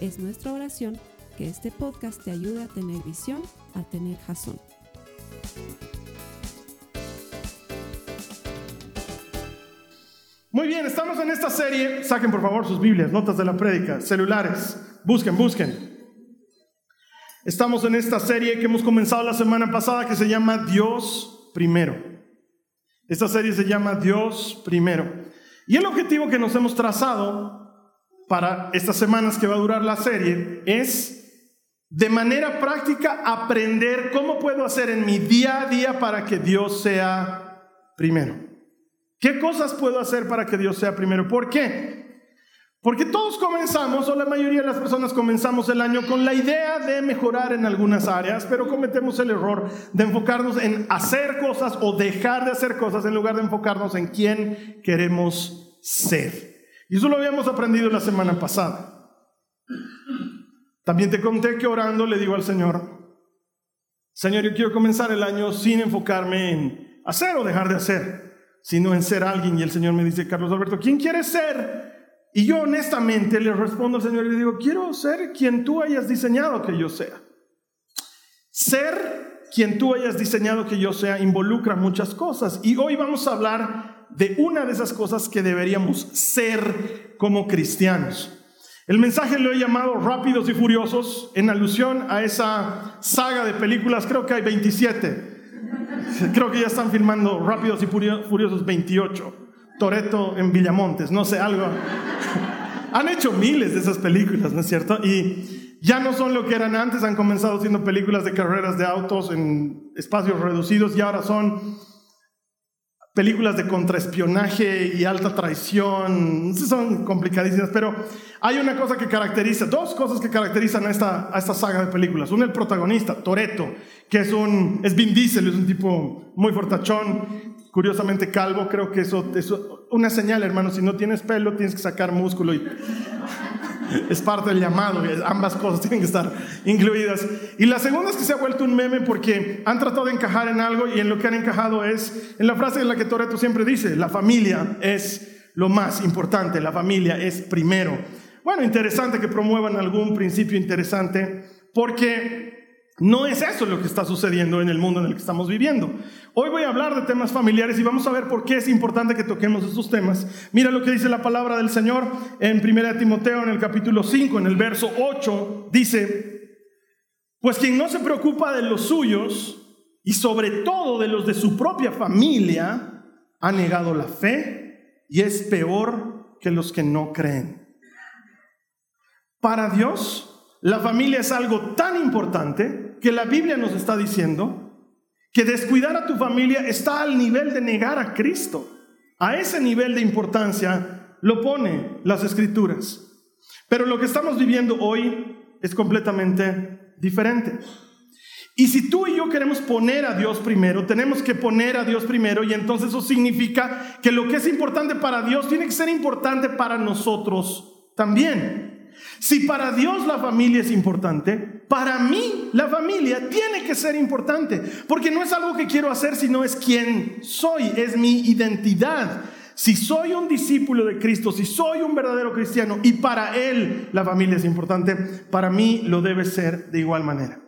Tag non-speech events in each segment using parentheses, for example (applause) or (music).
Es nuestra oración que este podcast te ayude a tener visión, a tener jazón. Muy bien, estamos en esta serie. Saquen por favor sus Biblias, notas de la prédica, celulares. Busquen, busquen. Estamos en esta serie que hemos comenzado la semana pasada que se llama Dios primero. Esta serie se llama Dios primero. Y el objetivo que nos hemos trazado para estas semanas que va a durar la serie es de manera práctica aprender cómo puedo hacer en mi día a día para que Dios sea primero. ¿Qué cosas puedo hacer para que Dios sea primero? ¿Por qué? Porque todos comenzamos, o la mayoría de las personas comenzamos el año con la idea de mejorar en algunas áreas, pero cometemos el error de enfocarnos en hacer cosas o dejar de hacer cosas en lugar de enfocarnos en quién queremos ser. Y eso lo habíamos aprendido la semana pasada. También te conté que orando le digo al Señor, Señor, yo quiero comenzar el año sin enfocarme en hacer o dejar de hacer, sino en ser alguien. Y el Señor me dice, Carlos Alberto, ¿quién quieres ser? Y yo honestamente le respondo al Señor y le digo, quiero ser quien tú hayas diseñado que yo sea. Ser quien tú hayas diseñado que yo sea involucra muchas cosas. Y hoy vamos a hablar de una de esas cosas que deberíamos ser como cristianos. El mensaje lo he llamado Rápidos y Furiosos en alusión a esa saga de películas, creo que hay 27. Creo que ya están filmando Rápidos y Furiosos 28. Toreto en Villamontes, no sé, algo. (laughs) Han hecho miles de esas películas, ¿no es cierto? Y ya no son lo que eran antes, han comenzado siendo películas de carreras de autos en espacios reducidos y ahora son películas de contraespionaje y alta traición, son complicadísimas, pero hay una cosa que caracteriza, dos cosas que caracterizan a esta, a esta saga de películas. Una, el protagonista, Toreto, que es un, es Vin Diesel, es un tipo muy fortachón, curiosamente calvo, creo que eso es una señal, hermano, si no tienes pelo tienes que sacar músculo y es parte del llamado, ambas cosas tienen que estar incluidas. Y la segunda es que se ha vuelto un meme porque han tratado de encajar en algo y en lo que han encajado es en la frase en la que Toreto siempre dice, la familia es lo más importante, la familia es primero. Bueno, interesante que promuevan algún principio interesante porque no es eso lo que está sucediendo en el mundo en el que estamos viviendo. Hoy voy a hablar de temas familiares y vamos a ver por qué es importante que toquemos estos temas. Mira lo que dice la palabra del Señor en 1 Timoteo en el capítulo 5, en el verso 8, dice, pues quien no se preocupa de los suyos y sobre todo de los de su propia familia, ha negado la fe y es peor que los que no creen. Para Dios, la familia es algo tan importante que la Biblia nos está diciendo que descuidar a tu familia está al nivel de negar a Cristo. A ese nivel de importancia lo pone las escrituras. Pero lo que estamos viviendo hoy es completamente diferente. Y si tú y yo queremos poner a Dios primero, tenemos que poner a Dios primero y entonces eso significa que lo que es importante para Dios tiene que ser importante para nosotros también. Si para Dios la familia es importante, para mí la familia tiene que ser importante, porque no es algo que quiero hacer, sino es quien soy, es mi identidad. Si soy un discípulo de Cristo, si soy un verdadero cristiano y para Él la familia es importante, para mí lo debe ser de igual manera.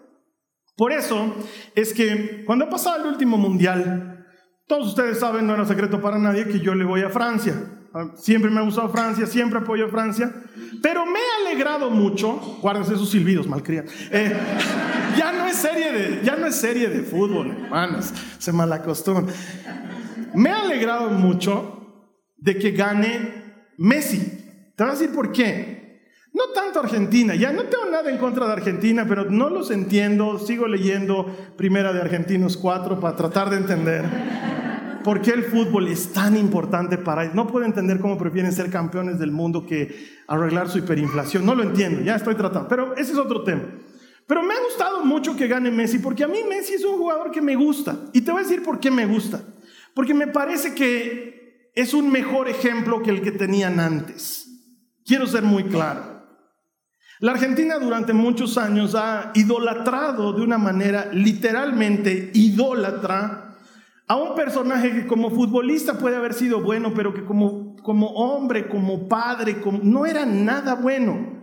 Por eso es que cuando ha pasado el último mundial, todos ustedes saben, no era secreto para nadie, que yo le voy a Francia. Ah, siempre me ha gustado Francia, siempre apoyo a Francia. Pero me ha alegrado mucho, guárdense esos silbidos, malcriados. Eh, (laughs) ya, no es serie de, ya no es serie de fútbol, hermanos, se malacostumbran. Me ha alegrado mucho de que gane Messi. Te voy a decir por qué. No tanto Argentina, ya no tengo nada en contra de Argentina, pero no los entiendo. Sigo leyendo Primera de Argentinos 4 para tratar de entender. Por qué el fútbol es tan importante para ellos. No puedo entender cómo prefieren ser campeones del mundo que arreglar su hiperinflación. No lo entiendo, ya estoy tratando. Pero ese es otro tema. Pero me ha gustado mucho que gane Messi, porque a mí Messi es un jugador que me gusta. Y te voy a decir por qué me gusta. Porque me parece que es un mejor ejemplo que el que tenían antes. Quiero ser muy claro. La Argentina durante muchos años ha idolatrado de una manera literalmente idólatra a un personaje que como futbolista puede haber sido bueno, pero que como, como hombre, como padre, no era nada bueno.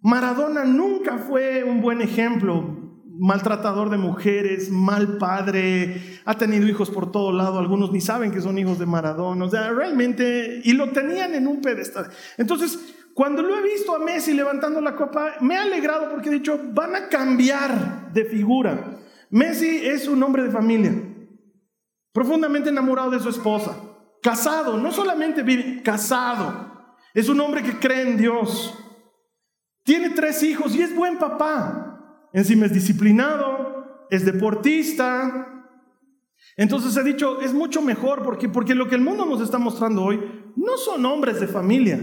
Maradona nunca fue un buen ejemplo, maltratador de mujeres, mal padre, ha tenido hijos por todo lado, algunos ni saben que son hijos de Maradona, o sea, realmente, y lo tenían en un pedestal. Entonces, cuando lo he visto a Messi levantando la copa, me ha alegrado porque he dicho, van a cambiar de figura. Messi es un hombre de familia, profundamente enamorado de su esposa, casado, no solamente vive, casado, es un hombre que cree en Dios. Tiene tres hijos y es buen papá. Encima es disciplinado, es deportista. Entonces he dicho, es mucho mejor porque, porque lo que el mundo nos está mostrando hoy no son hombres de familia,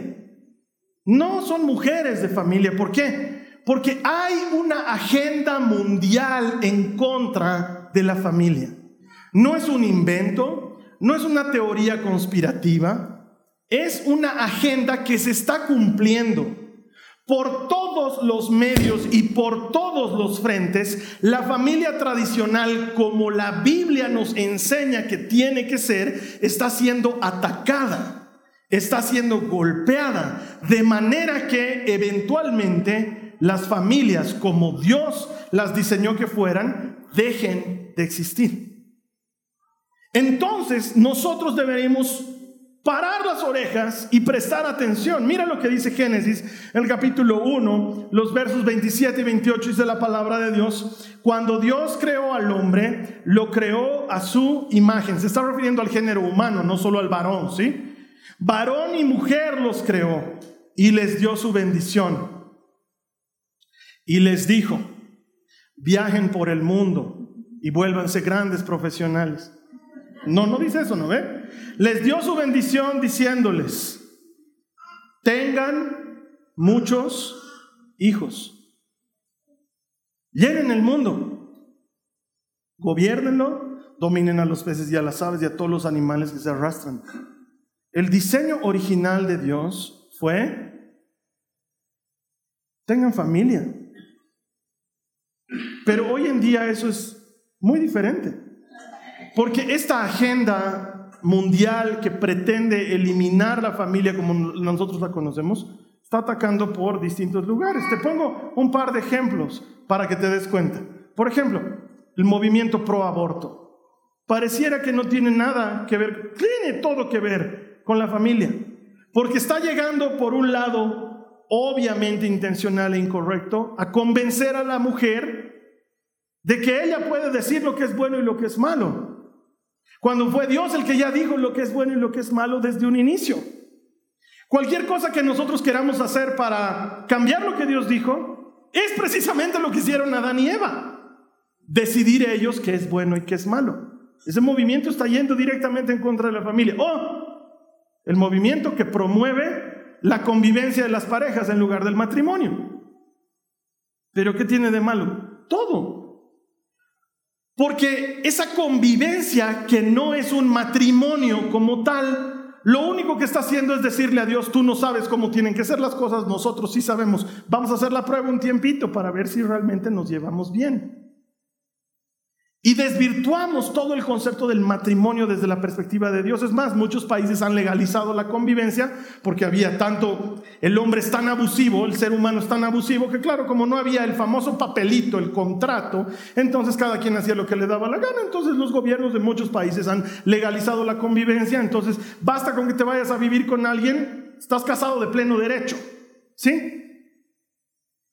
no son mujeres de familia. ¿Por qué? Porque hay una agenda mundial en contra de la familia. No es un invento, no es una teoría conspirativa, es una agenda que se está cumpliendo. Por todos los medios y por todos los frentes, la familia tradicional, como la Biblia nos enseña que tiene que ser, está siendo atacada, está siendo golpeada, de manera que eventualmente las familias, como Dios las diseñó que fueran, dejen de existir. Entonces, nosotros deberíamos parar las orejas y prestar atención. Mira lo que dice Génesis, el capítulo 1, los versos 27 y 28 dice la palabra de Dios. Cuando Dios creó al hombre, lo creó a su imagen. Se está refiriendo al género humano, no solo al varón, ¿sí? Varón y mujer los creó y les dio su bendición. Y les dijo, viajen por el mundo y vuélvanse grandes profesionales. No, no dice eso, ¿no ve? Les dio su bendición diciéndoles, tengan muchos hijos. Llenen el mundo, gobiernenlo, dominen a los peces y a las aves y a todos los animales que se arrastran. El diseño original de Dios fue, tengan familia. Pero hoy en día eso es muy diferente. Porque esta agenda mundial que pretende eliminar la familia como nosotros la conocemos, está atacando por distintos lugares. Te pongo un par de ejemplos para que te des cuenta. Por ejemplo, el movimiento pro aborto. Pareciera que no tiene nada que ver, tiene todo que ver con la familia, porque está llegando por un lado, obviamente intencional e incorrecto, a convencer a la mujer de que ella puede decir lo que es bueno y lo que es malo. Cuando fue Dios el que ya dijo lo que es bueno y lo que es malo desde un inicio. Cualquier cosa que nosotros queramos hacer para cambiar lo que Dios dijo, es precisamente lo que hicieron Adán y Eva. Decidir ellos qué es bueno y qué es malo. Ese movimiento está yendo directamente en contra de la familia. O el movimiento que promueve la convivencia de las parejas en lugar del matrimonio. Pero ¿qué tiene de malo? Todo. Porque esa convivencia que no es un matrimonio como tal, lo único que está haciendo es decirle a Dios, tú no sabes cómo tienen que ser las cosas, nosotros sí sabemos. Vamos a hacer la prueba un tiempito para ver si realmente nos llevamos bien. Y desvirtuamos todo el concepto del matrimonio desde la perspectiva de Dios. Es más, muchos países han legalizado la convivencia porque había tanto, el hombre es tan abusivo, el ser humano es tan abusivo, que claro, como no había el famoso papelito, el contrato, entonces cada quien hacía lo que le daba la gana. Entonces los gobiernos de muchos países han legalizado la convivencia. Entonces basta con que te vayas a vivir con alguien, estás casado de pleno derecho. ¿Sí?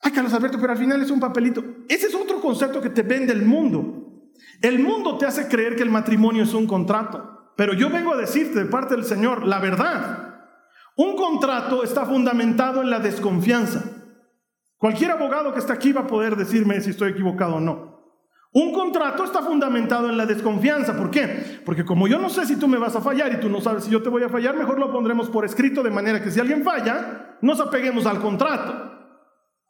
Ay, Carlos Alberto, pero al final es un papelito. Ese es otro concepto que te vende el mundo. El mundo te hace creer que el matrimonio es un contrato, pero yo vengo a decirte de parte del Señor la verdad. Un contrato está fundamentado en la desconfianza. Cualquier abogado que está aquí va a poder decirme si estoy equivocado o no. Un contrato está fundamentado en la desconfianza. ¿Por qué? Porque como yo no sé si tú me vas a fallar y tú no sabes si yo te voy a fallar, mejor lo pondremos por escrito de manera que si alguien falla, nos apeguemos al contrato.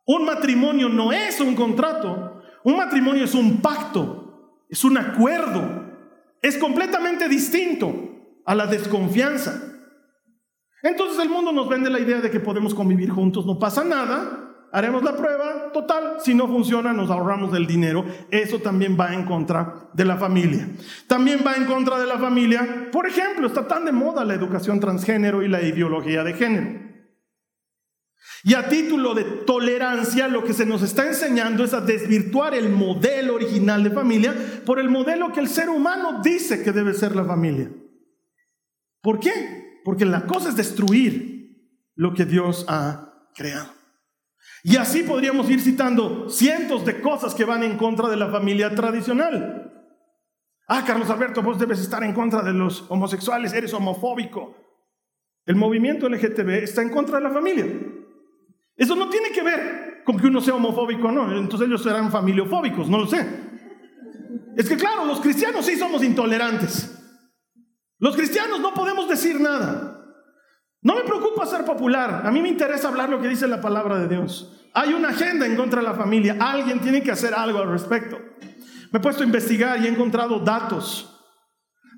Un matrimonio no es un contrato. Un matrimonio es un pacto, es un acuerdo. Es completamente distinto a la desconfianza. Entonces el mundo nos vende la idea de que podemos convivir juntos, no pasa nada, haremos la prueba, total, si no funciona nos ahorramos del dinero. Eso también va en contra de la familia. También va en contra de la familia, por ejemplo, está tan de moda la educación transgénero y la ideología de género. Y a título de tolerancia, lo que se nos está enseñando es a desvirtuar el modelo original de familia por el modelo que el ser humano dice que debe ser la familia. ¿Por qué? Porque la cosa es destruir lo que Dios ha creado. Y así podríamos ir citando cientos de cosas que van en contra de la familia tradicional. Ah, Carlos Alberto, vos debes estar en contra de los homosexuales, eres homofóbico. El movimiento LGTB está en contra de la familia. Eso no tiene que ver con que uno sea homofóbico o no. Entonces ellos serán familiofóbicos, no lo sé. Es que claro, los cristianos sí somos intolerantes. Los cristianos no podemos decir nada. No me preocupa ser popular, a mí me interesa hablar lo que dice la palabra de Dios. Hay una agenda en contra de la familia, alguien tiene que hacer algo al respecto. Me he puesto a investigar y he encontrado datos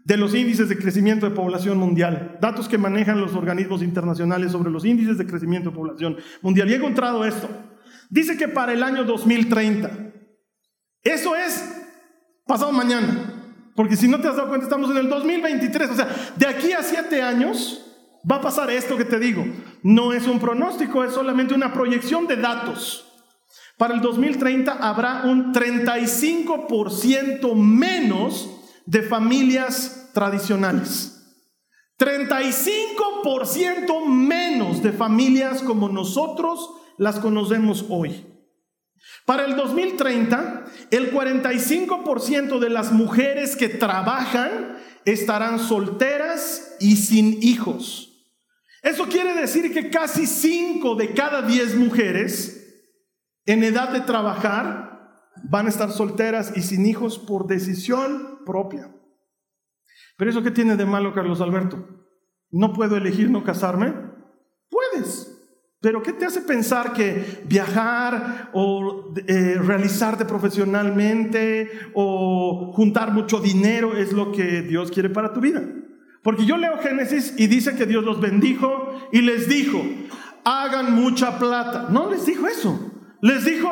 de los índices de crecimiento de población mundial, datos que manejan los organismos internacionales sobre los índices de crecimiento de población mundial. Y he encontrado esto. Dice que para el año 2030, eso es pasado mañana, porque si no te has dado cuenta, estamos en el 2023, o sea, de aquí a siete años va a pasar esto que te digo. No es un pronóstico, es solamente una proyección de datos. Para el 2030 habrá un 35% menos de familias tradicionales. 35% menos de familias como nosotros las conocemos hoy. Para el 2030, el 45% de las mujeres que trabajan estarán solteras y sin hijos. Eso quiere decir que casi 5 de cada 10 mujeres en edad de trabajar van a estar solteras y sin hijos por decisión propia. Pero eso qué tiene de malo, Carlos Alberto? ¿No puedo elegir no casarme? Puedes. Pero ¿qué te hace pensar que viajar o eh, realizarte profesionalmente o juntar mucho dinero es lo que Dios quiere para tu vida? Porque yo leo Génesis y dice que Dios los bendijo y les dijo, hagan mucha plata. No les dijo eso. Les dijo,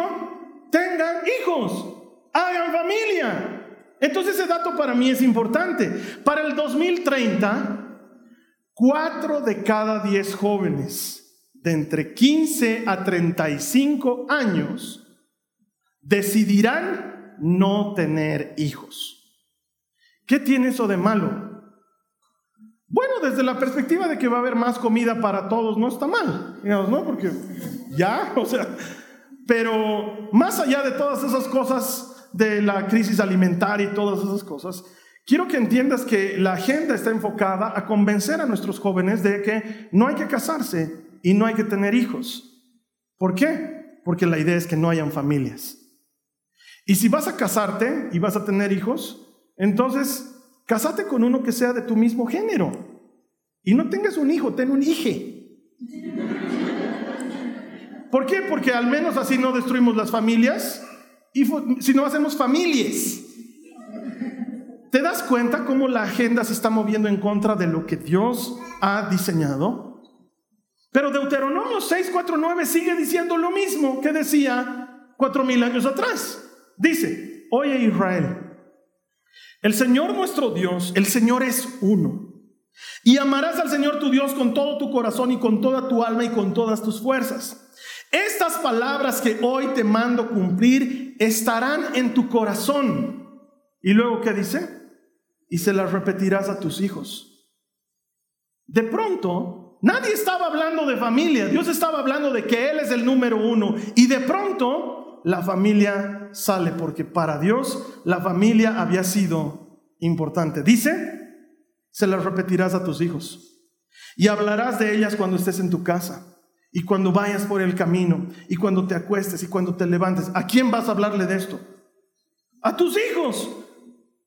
tengan hijos, hagan familia. Entonces ese dato para mí es importante. Para el 2030, cuatro de cada diez jóvenes de entre 15 a 35 años decidirán no tener hijos. ¿Qué tiene eso de malo? Bueno, desde la perspectiva de que va a haber más comida para todos, no está mal, digamos, ¿no? Porque ya, (laughs) o sea, pero más allá de todas esas cosas de la crisis alimentaria y todas esas cosas, quiero que entiendas que la agenda está enfocada a convencer a nuestros jóvenes de que no hay que casarse y no hay que tener hijos. ¿Por qué? Porque la idea es que no hayan familias. Y si vas a casarte y vas a tener hijos, entonces casate con uno que sea de tu mismo género. Y no tengas un hijo, ten un hije. ¿Por qué? Porque al menos así no destruimos las familias y si no hacemos familias. ¿Te das cuenta cómo la agenda se está moviendo en contra de lo que Dios ha diseñado? Pero Deuteronomio 6:49 sigue diciendo lo mismo que decía cuatro mil años atrás. Dice, oye Israel, el Señor nuestro Dios, el Señor es uno. Y amarás al Señor tu Dios con todo tu corazón y con toda tu alma y con todas tus fuerzas. Estas palabras que hoy te mando cumplir estarán en tu corazón. Y luego, ¿qué dice? Y se las repetirás a tus hijos. De pronto, nadie estaba hablando de familia, Dios estaba hablando de que Él es el número uno. Y de pronto, la familia sale, porque para Dios la familia había sido importante. Dice, se las repetirás a tus hijos. Y hablarás de ellas cuando estés en tu casa y cuando vayas por el camino, y cuando te acuestes, y cuando te levantes. ¿A quién vas a hablarle de esto? a tus hijos.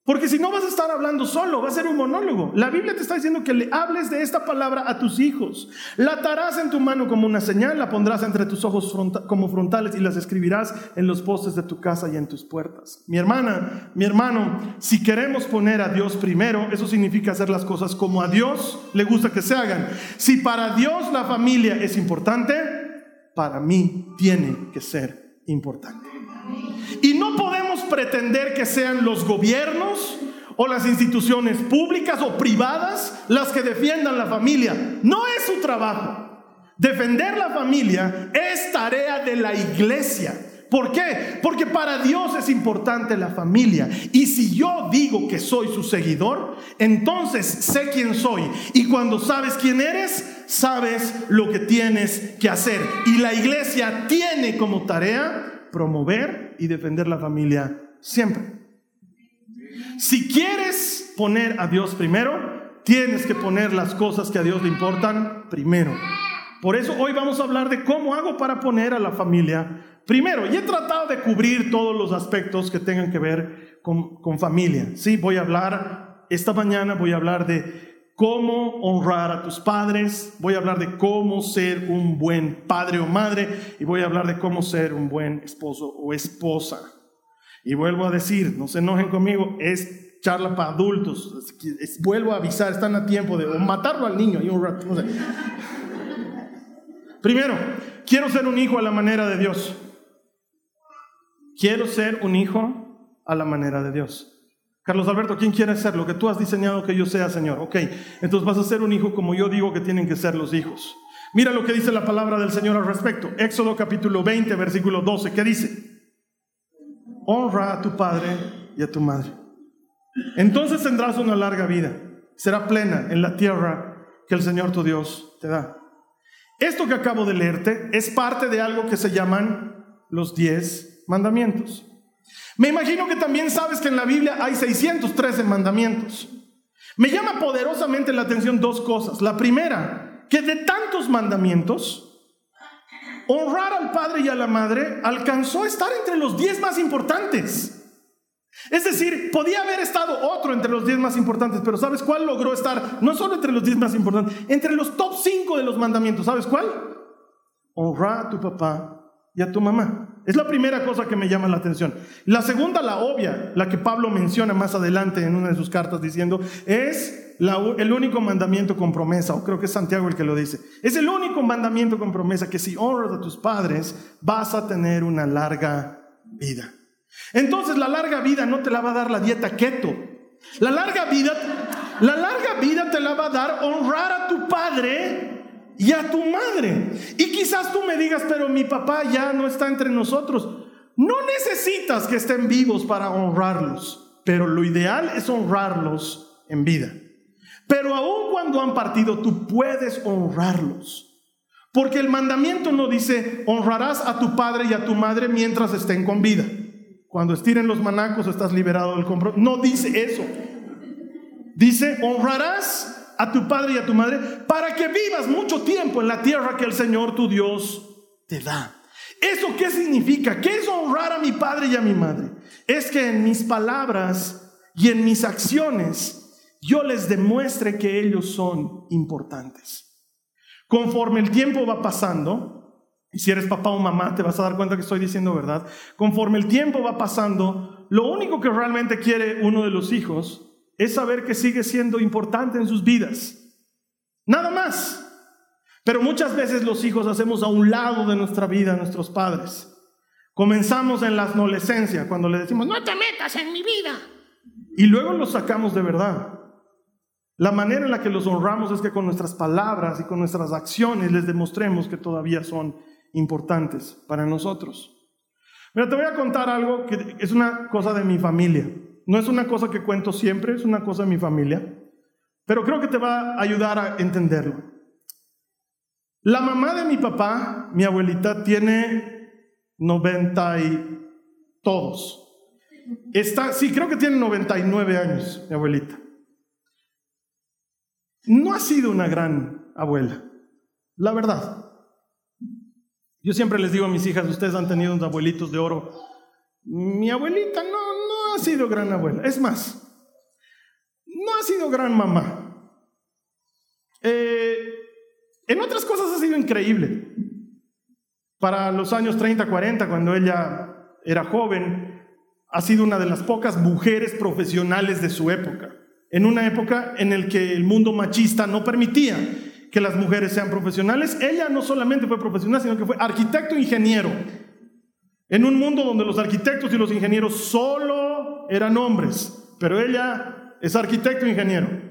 Porque si no vas a estar hablando solo, va a ser un monólogo. La Biblia te está diciendo que le hables de esta palabra a tus hijos. La atarás en tu mano como una señal, la pondrás entre tus ojos como frontales y las escribirás en los postes de tu casa y en tus puertas. Mi hermana, mi hermano, si queremos poner a Dios primero, eso significa hacer las cosas como a Dios le gusta que se hagan. Si para Dios la familia es importante, para mí tiene que ser importante. Y no pretender que sean los gobiernos o las instituciones públicas o privadas las que defiendan la familia. No es su trabajo. Defender la familia es tarea de la iglesia. ¿Por qué? Porque para Dios es importante la familia. Y si yo digo que soy su seguidor, entonces sé quién soy. Y cuando sabes quién eres, sabes lo que tienes que hacer. Y la iglesia tiene como tarea promover y defender la familia siempre. Si quieres poner a Dios primero, tienes que poner las cosas que a Dios le importan primero. Por eso hoy vamos a hablar de cómo hago para poner a la familia primero. Y he tratado de cubrir todos los aspectos que tengan que ver con, con familia. Sí, voy a hablar, esta mañana voy a hablar de cómo honrar a tus padres, voy a hablar de cómo ser un buen padre o madre y voy a hablar de cómo ser un buen esposo o esposa. Y vuelvo a decir, no se enojen conmigo, es charla para adultos. vuelvo a avisar, están a tiempo de matarlo al niño y. Primero, quiero ser un hijo a la manera de Dios. Quiero ser un hijo a la manera de Dios. Carlos Alberto, ¿quién quiere ser lo que tú has diseñado que yo sea, Señor? Ok, entonces vas a ser un hijo como yo digo que tienen que ser los hijos. Mira lo que dice la palabra del Señor al respecto. Éxodo capítulo 20, versículo 12. ¿Qué dice? Honra a tu padre y a tu madre. Entonces tendrás una larga vida. Será plena en la tierra que el Señor tu Dios te da. Esto que acabo de leerte es parte de algo que se llaman los diez mandamientos. Me imagino que también sabes que en la Biblia hay 613 mandamientos. Me llama poderosamente la atención dos cosas. La primera, que de tantos mandamientos, honrar al padre y a la madre alcanzó a estar entre los 10 más importantes. Es decir, podía haber estado otro entre los 10 más importantes, pero ¿sabes cuál logró estar? No solo entre los 10 más importantes, entre los top 5 de los mandamientos. ¿Sabes cuál? Honrar a tu papá y a tu mamá. Es la primera cosa que me llama la atención. La segunda, la obvia, la que Pablo menciona más adelante en una de sus cartas diciendo, es el único mandamiento con promesa, o creo que es Santiago el que lo dice. Es el único mandamiento con promesa que si honras a tus padres vas a tener una larga vida. Entonces la larga vida no te la va a dar la dieta keto. La larga vida, la larga vida te la va a dar honrar a tu padre y a tu madre. Y quizás tú me digas, pero mi papá ya no está entre nosotros. No necesitas que estén vivos para honrarlos, pero lo ideal es honrarlos en vida. Pero aun cuando han partido, tú puedes honrarlos. Porque el mandamiento no dice, honrarás a tu padre y a tu madre mientras estén con vida. Cuando estiren los manacos estás liberado del compromiso. No dice eso. Dice, honrarás a tu padre y a tu madre para que vivas mucho tiempo en la tierra que el Señor tu Dios te da. ¿Eso qué significa? ¿Qué es honrar a mi padre y a mi madre? Es que en mis palabras y en mis acciones yo les demuestre que ellos son importantes. Conforme el tiempo va pasando, y si eres papá o mamá te vas a dar cuenta que estoy diciendo verdad, conforme el tiempo va pasando, lo único que realmente quiere uno de los hijos es saber que sigue siendo importante en sus vidas. Nada más. Pero muchas veces los hijos hacemos a un lado de nuestra vida a nuestros padres. Comenzamos en la adolescencia cuando le decimos, no te metas en mi vida. Y luego los sacamos de verdad. La manera en la que los honramos es que con nuestras palabras y con nuestras acciones les demostremos que todavía son importantes para nosotros. Mira, te voy a contar algo que es una cosa de mi familia. No es una cosa que cuento siempre, es una cosa de mi familia, pero creo que te va a ayudar a entenderlo. La mamá de mi papá, mi abuelita, tiene 90 y todos. Está, sí, creo que tiene 99 años, mi abuelita. No ha sido una gran abuela, la verdad. Yo siempre les digo a mis hijas, ustedes han tenido unos abuelitos de oro. Mi abuelita no, no ha sido gran abuela. Es más, no ha sido gran mamá. Eh, en otras cosas ha sido increíble. Para los años 30, 40, cuando ella era joven, ha sido una de las pocas mujeres profesionales de su época. En una época en la que el mundo machista no permitía que las mujeres sean profesionales. Ella no solamente fue profesional, sino que fue arquitecto e ingeniero. En un mundo donde los arquitectos y los ingenieros solo eran hombres, pero ella es arquitecto e ingeniero.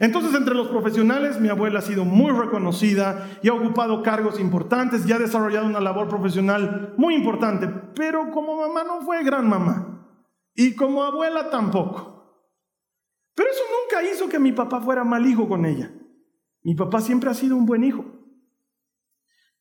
Entonces, entre los profesionales, mi abuela ha sido muy reconocida y ha ocupado cargos importantes y ha desarrollado una labor profesional muy importante, pero como mamá no fue gran mamá y como abuela tampoco. Pero eso nunca hizo que mi papá fuera mal hijo con ella. Mi papá siempre ha sido un buen hijo.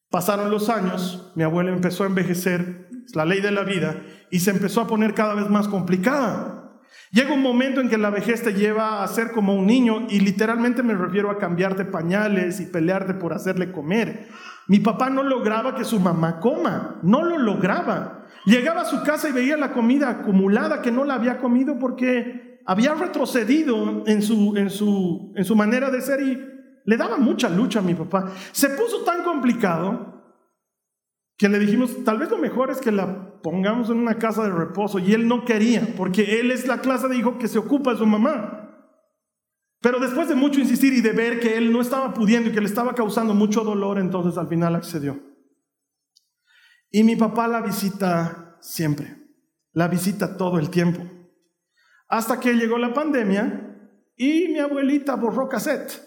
Pasaron los años, mi abuela empezó a envejecer, es la ley de la vida, y se empezó a poner cada vez más complicada. Llega un momento en que la vejez te lleva a ser como un niño y literalmente me refiero a cambiarte pañales y pelearte por hacerle comer. Mi papá no lograba que su mamá coma, no lo lograba. Llegaba a su casa y veía la comida acumulada que no la había comido porque había retrocedido en su, en su, en su manera de ser y le daba mucha lucha a mi papá. Se puso tan complicado que le dijimos, tal vez lo mejor es que la pongamos en una casa de reposo. Y él no quería, porque él es la clase de hijo que se ocupa de su mamá. Pero después de mucho insistir y de ver que él no estaba pudiendo y que le estaba causando mucho dolor, entonces al final accedió. Y mi papá la visita siempre, la visita todo el tiempo. Hasta que llegó la pandemia y mi abuelita borró cassette.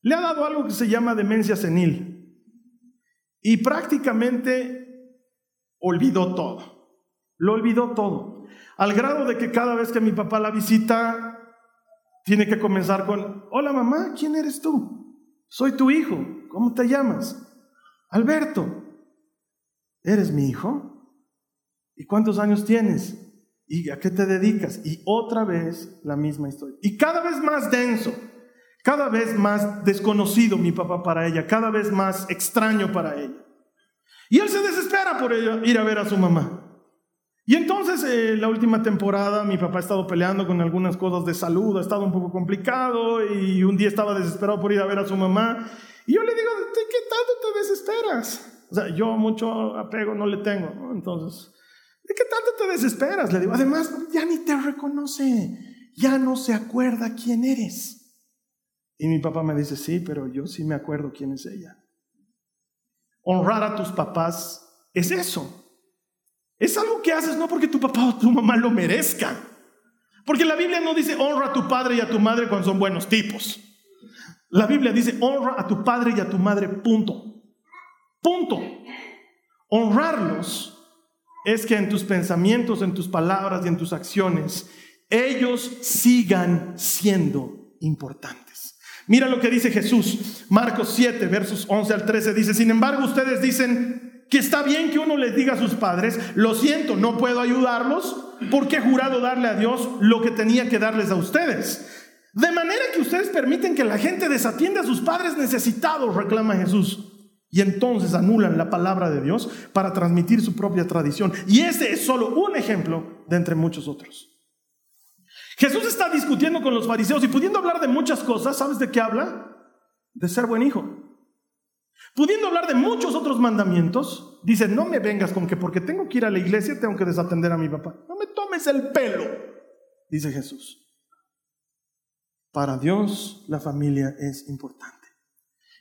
Le ha dado algo que se llama demencia senil. Y prácticamente olvidó todo. Lo olvidó todo. Al grado de que cada vez que mi papá la visita, tiene que comenzar con, hola mamá, ¿quién eres tú? Soy tu hijo. ¿Cómo te llamas? Alberto. ¿Eres mi hijo? ¿Y cuántos años tienes? ¿Y a qué te dedicas? Y otra vez la misma historia. Y cada vez más denso cada vez más desconocido mi papá para ella, cada vez más extraño para ella. Y él se desespera por ir a ver a su mamá. Y entonces, eh, la última temporada, mi papá ha estado peleando con algunas cosas de salud, ha estado un poco complicado y un día estaba desesperado por ir a ver a su mamá. Y yo le digo, ¿de qué tanto te desesperas? O sea, yo mucho apego no le tengo, Entonces, ¿de qué tanto te desesperas? Le digo, además, ya ni te reconoce, ya no se acuerda quién eres. Y mi papá me dice, sí, pero yo sí me acuerdo quién es ella. Honrar a tus papás es eso. Es algo que haces no porque tu papá o tu mamá lo merezca. Porque la Biblia no dice honra a tu padre y a tu madre cuando son buenos tipos. La Biblia dice honra a tu padre y a tu madre, punto. Punto. Honrarlos es que en tus pensamientos, en tus palabras y en tus acciones, ellos sigan siendo importantes. Mira lo que dice Jesús, Marcos 7, versos 11 al 13, dice, sin embargo ustedes dicen que está bien que uno les diga a sus padres, lo siento, no puedo ayudarlos, porque he jurado darle a Dios lo que tenía que darles a ustedes. De manera que ustedes permiten que la gente desatienda a sus padres necesitados, reclama Jesús. Y entonces anulan la palabra de Dios para transmitir su propia tradición. Y ese es solo un ejemplo de entre muchos otros. Jesús está discutiendo con los fariseos y pudiendo hablar de muchas cosas, ¿sabes de qué habla? De ser buen hijo. Pudiendo hablar de muchos otros mandamientos, dice, no me vengas con que porque tengo que ir a la iglesia tengo que desatender a mi papá. No me tomes el pelo, dice Jesús. Para Dios la familia es importante.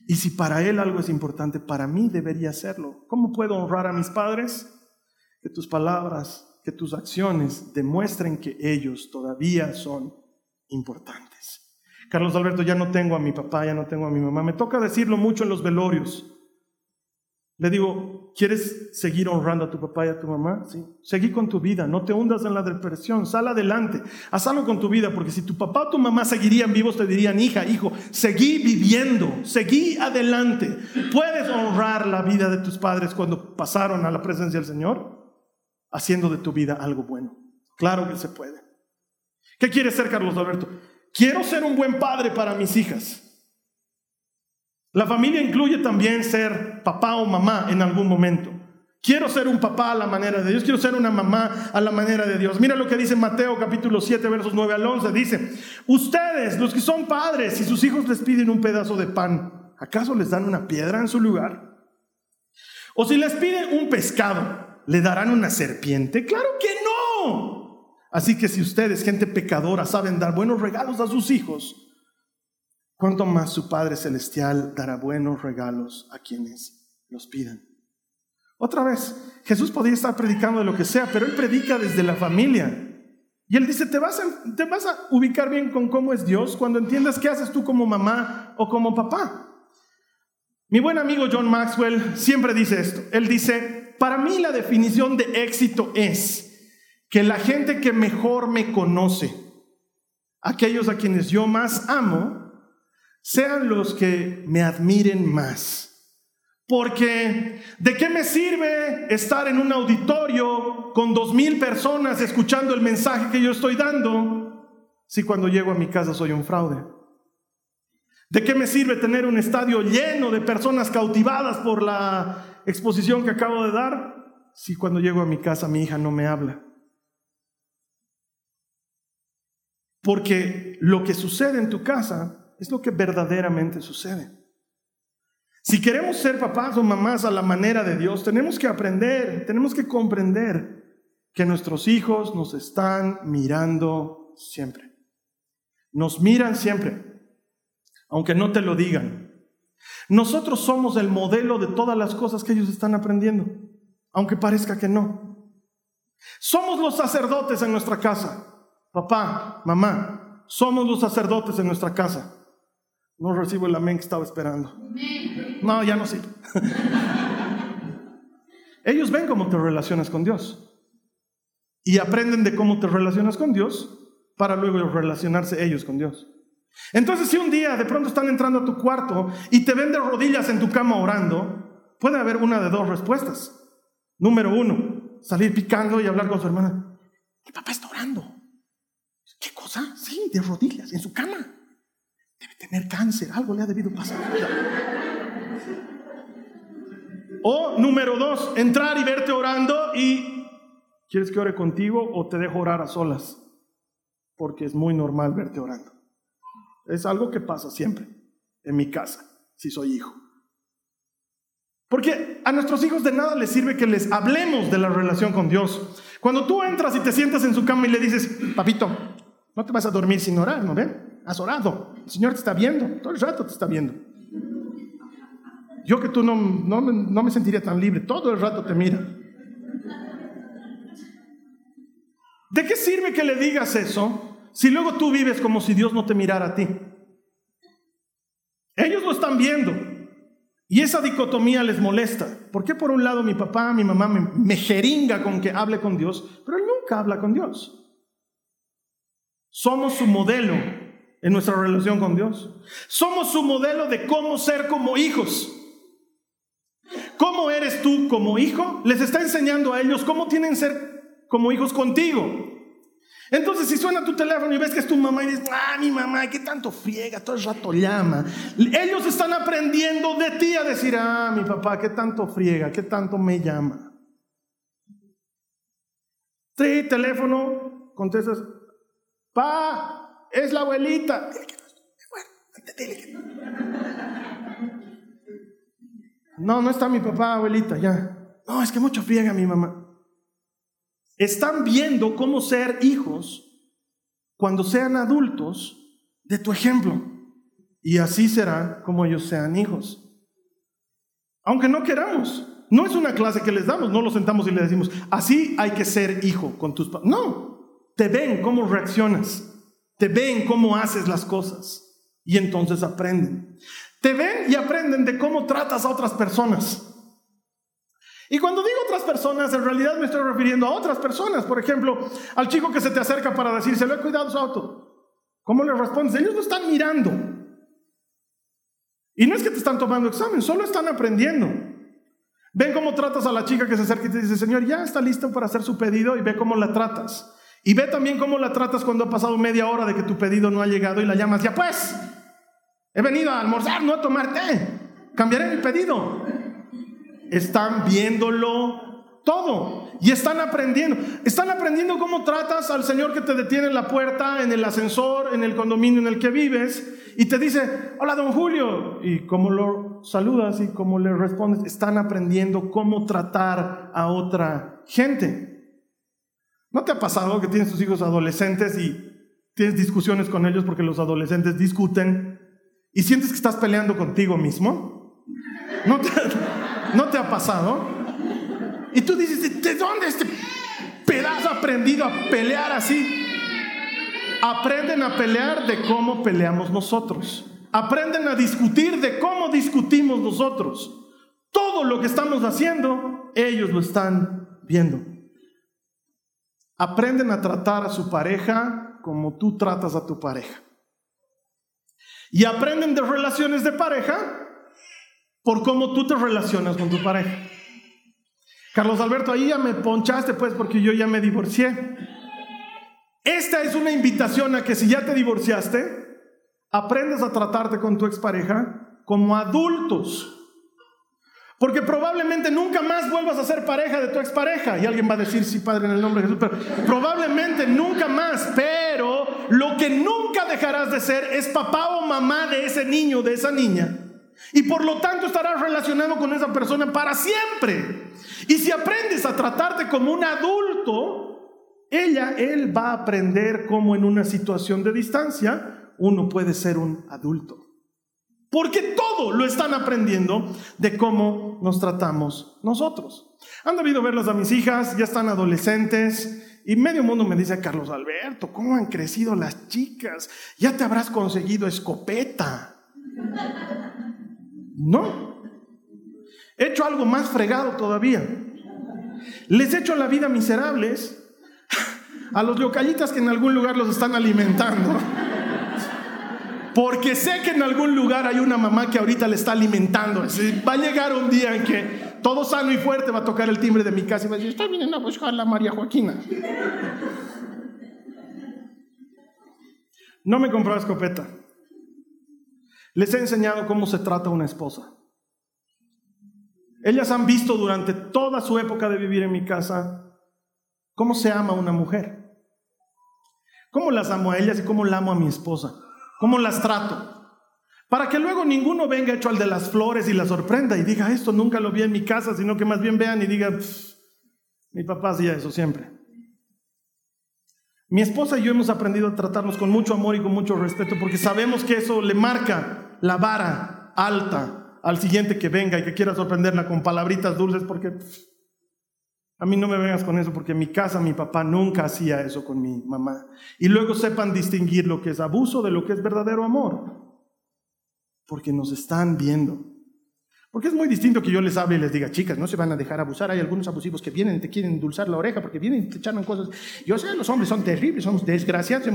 Y si para Él algo es importante, para mí debería serlo. ¿Cómo puedo honrar a mis padres? Que tus palabras que tus acciones demuestren que ellos todavía son importantes. Carlos Alberto, ya no tengo a mi papá, ya no tengo a mi mamá. Me toca decirlo mucho en los velorios. Le digo, ¿quieres seguir honrando a tu papá y a tu mamá? Sí. Seguí con tu vida, no te hundas en la depresión, sal adelante, haz algo con tu vida, porque si tu papá o tu mamá seguirían vivos, te dirían, hija, hijo, seguí viviendo, seguí adelante. ¿Puedes honrar la vida de tus padres cuando pasaron a la presencia del Señor? Haciendo de tu vida algo bueno. Claro que se puede. ¿Qué quieres ser, Carlos Alberto? Quiero ser un buen padre para mis hijas. La familia incluye también ser papá o mamá en algún momento. Quiero ser un papá a la manera de Dios, quiero ser una mamá a la manera de Dios. Mira lo que dice Mateo capítulo 7 versos 9 al 11. Dice, ustedes, los que son padres, si sus hijos les piden un pedazo de pan, ¿acaso les dan una piedra en su lugar? O si les piden un pescado, ¿le darán una serpiente? Claro que no. Así que si ustedes, gente pecadora, saben dar buenos regalos a sus hijos, ¿cuánto más su Padre Celestial dará buenos regalos a quienes los pidan? Otra vez, Jesús podía estar predicando de lo que sea, pero él predica desde la familia. Y él dice, ¿te vas, a, te vas a ubicar bien con cómo es Dios cuando entiendas qué haces tú como mamá o como papá. Mi buen amigo John Maxwell siempre dice esto. Él dice, para mí la definición de éxito es que la gente que mejor me conoce, aquellos a quienes yo más amo, sean los que me admiren más. Porque ¿de qué me sirve estar en un auditorio con dos mil personas escuchando el mensaje que yo estoy dando si cuando llego a mi casa soy un fraude? ¿De qué me sirve tener un estadio lleno de personas cautivadas por la exposición que acabo de dar si cuando llego a mi casa mi hija no me habla? Porque lo que sucede en tu casa es lo que verdaderamente sucede. Si queremos ser papás o mamás a la manera de Dios, tenemos que aprender, tenemos que comprender que nuestros hijos nos están mirando siempre. Nos miran siempre, aunque no te lo digan. Nosotros somos el modelo de todas las cosas que ellos están aprendiendo, aunque parezca que no. Somos los sacerdotes en nuestra casa. Papá, mamá, somos los sacerdotes en nuestra casa. No recibo el amén que estaba esperando. No, ya no sirve. (laughs) Ellos ven cómo te relacionas con Dios y aprenden de cómo te relacionas con Dios para luego relacionarse ellos con Dios. Entonces, si un día de pronto están entrando a tu cuarto y te ven de rodillas en tu cama orando, puede haber una de dos respuestas. Número uno, salir picando y hablar con su hermana. Mi papá está orando. ¿Qué cosa? Sí, de rodillas, en su cama. Debe tener cáncer, algo le ha debido pasar. O número dos, entrar y verte orando y ¿quieres que ore contigo o te dejo orar a solas? Porque es muy normal verte orando. Es algo que pasa siempre en mi casa, si soy hijo. Porque a nuestros hijos de nada les sirve que les hablemos de la relación con Dios. Cuando tú entras y te sientas en su cama y le dices, papito, no te vas a dormir sin orar, ¿no ven? has orado. El Señor te está viendo, todo el rato te está viendo. Yo que tú no, no, no me sentiría tan libre, todo el rato te mira. ¿De qué sirve que le digas eso si luego tú vives como si Dios no te mirara a ti? Ellos lo están viendo y esa dicotomía les molesta. ¿Por qué por un lado mi papá, mi mamá me, me jeringa con que hable con Dios, pero él nunca habla con Dios? Somos su modelo en nuestra relación con Dios. Somos su modelo de cómo ser como hijos. ¿Cómo eres tú como hijo? Les está enseñando a ellos cómo tienen ser como hijos contigo. Entonces, si suena tu teléfono y ves que es tu mamá y dices, ah, mi mamá, ¿qué tanto friega? Todo el rato llama. Ellos están aprendiendo de ti a decir, ah, mi papá, ¿qué tanto friega? ¿Qué tanto me llama? Sí, teléfono, contestas, pa, es la abuelita. No, no está mi papá, abuelita, ya. No, es que mucho friega mi mamá. Están viendo cómo ser hijos cuando sean adultos de tu ejemplo. Y así será como ellos sean hijos. Aunque no queramos. No es una clase que les damos, no lo sentamos y le decimos, así hay que ser hijo con tus padres. No, te ven cómo reaccionas. Te ven cómo haces las cosas y entonces aprenden. Te ven y aprenden de cómo tratas a otras personas. Y cuando digo otras personas, en realidad me estoy refiriendo a otras personas. Por ejemplo, al chico que se te acerca para decir, se lo he cuidado su auto. ¿Cómo le respondes? Ellos no están mirando. Y no es que te están tomando examen, solo están aprendiendo. Ven cómo tratas a la chica que se acerca y te dice, Señor, ya está listo para hacer su pedido y ve cómo la tratas. Y ve también cómo la tratas cuando ha pasado media hora de que tu pedido no ha llegado y la llamas, ya pues, he venido a almorzar, no a tomar té, cambiaré mi pedido. Están viéndolo todo. Y están aprendiendo. Están aprendiendo cómo tratas al señor que te detiene en la puerta, en el ascensor, en el condominio en el que vives. Y te dice, hola don Julio. Y cómo lo saludas y cómo le respondes. Están aprendiendo cómo tratar a otra gente. ¿No te ha pasado que tienes tus hijos adolescentes y tienes discusiones con ellos porque los adolescentes discuten y sientes que estás peleando contigo mismo? ¿No te, ¿no te ha pasado? Y tú dices, ¿de dónde este pedazo ha aprendido a pelear así? Aprenden a pelear de cómo peleamos nosotros. Aprenden a discutir de cómo discutimos nosotros. Todo lo que estamos haciendo, ellos lo están viendo. Aprenden a tratar a su pareja como tú tratas a tu pareja. Y aprenden de relaciones de pareja por cómo tú te relacionas con tu pareja. Carlos Alberto, ahí ya me ponchaste pues porque yo ya me divorcié. Esta es una invitación a que si ya te divorciaste, aprendas a tratarte con tu expareja como adultos. Porque probablemente nunca más vuelvas a ser pareja de tu expareja. Y alguien va a decir, sí, Padre, en el nombre de Jesús. Pero probablemente nunca más. Pero lo que nunca dejarás de ser es papá o mamá de ese niño, de esa niña. Y por lo tanto estarás relacionado con esa persona para siempre. Y si aprendes a tratarte como un adulto, ella, él va a aprender cómo en una situación de distancia uno puede ser un adulto. Porque todo lo están aprendiendo de cómo nos tratamos nosotros. Han debido verlas a mis hijas, ya están adolescentes y medio mundo me dice, Carlos Alberto, ¿cómo han crecido las chicas? Ya te habrás conseguido escopeta. No. He hecho algo más fregado todavía. Les he hecho la vida miserables a los localitas que en algún lugar los están alimentando. Porque sé que en algún lugar hay una mamá que ahorita le está alimentando. Va a llegar un día en que todo sano y fuerte va a tocar el timbre de mi casa y va a decir, estoy viniendo a buscar a la María Joaquina. No me compró escopeta. Les he enseñado cómo se trata una esposa. Ellas han visto durante toda su época de vivir en mi casa cómo se ama una mujer. Cómo las amo a ellas y cómo la amo a mi esposa. ¿Cómo las trato? Para que luego ninguno venga hecho al de las flores y la sorprenda y diga, esto nunca lo vi en mi casa, sino que más bien vean y digan, mi papá hacía eso siempre. Mi esposa y yo hemos aprendido a tratarnos con mucho amor y con mucho respeto porque sabemos que eso le marca la vara alta al siguiente que venga y que quiera sorprenderla con palabritas dulces porque a mí no me vengas con eso porque en mi casa mi papá nunca hacía eso con mi mamá. Y luego sepan distinguir lo que es abuso de lo que es verdadero amor. Porque nos están viendo. Porque es muy distinto que yo les hable y les diga, chicas, no se van a dejar abusar. Hay algunos abusivos que vienen y te quieren endulzar la oreja porque vienen y te echan cosas. Yo sé, los hombres son terribles, somos desgraciados.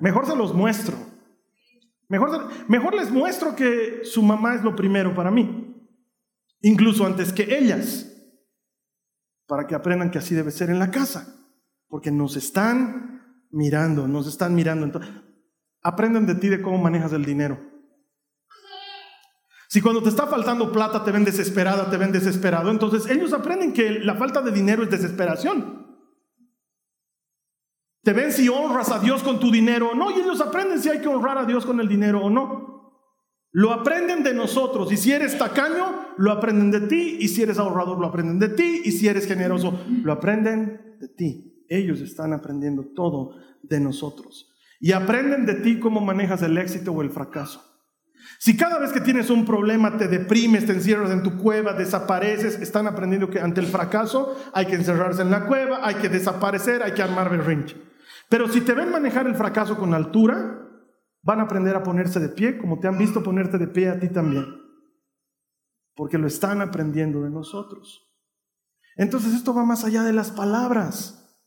Mejor se los muestro. Mejor, les muestro que su mamá es lo primero para mí. Incluso antes que ellas para que aprendan que así debe ser en la casa, porque nos están mirando, nos están mirando. Entonces, aprendan de ti de cómo manejas el dinero. Si cuando te está faltando plata te ven desesperada, te ven desesperado, entonces ellos aprenden que la falta de dinero es desesperación. Te ven si honras a Dios con tu dinero o no, y ellos aprenden si hay que honrar a Dios con el dinero o no. Lo aprenden de nosotros. Y si eres tacaño, lo aprenden de ti. Y si eres ahorrador, lo aprenden de ti. Y si eres generoso, lo aprenden de ti. Ellos están aprendiendo todo de nosotros. Y aprenden de ti cómo manejas el éxito o el fracaso. Si cada vez que tienes un problema te deprimes, te encierras en tu cueva, desapareces, están aprendiendo que ante el fracaso hay que encerrarse en la cueva, hay que desaparecer, hay que armar berrinche. Pero si te ven manejar el fracaso con altura, van a aprender a ponerse de pie como te han visto ponerte de pie a ti también. Porque lo están aprendiendo de nosotros. Entonces esto va más allá de las palabras.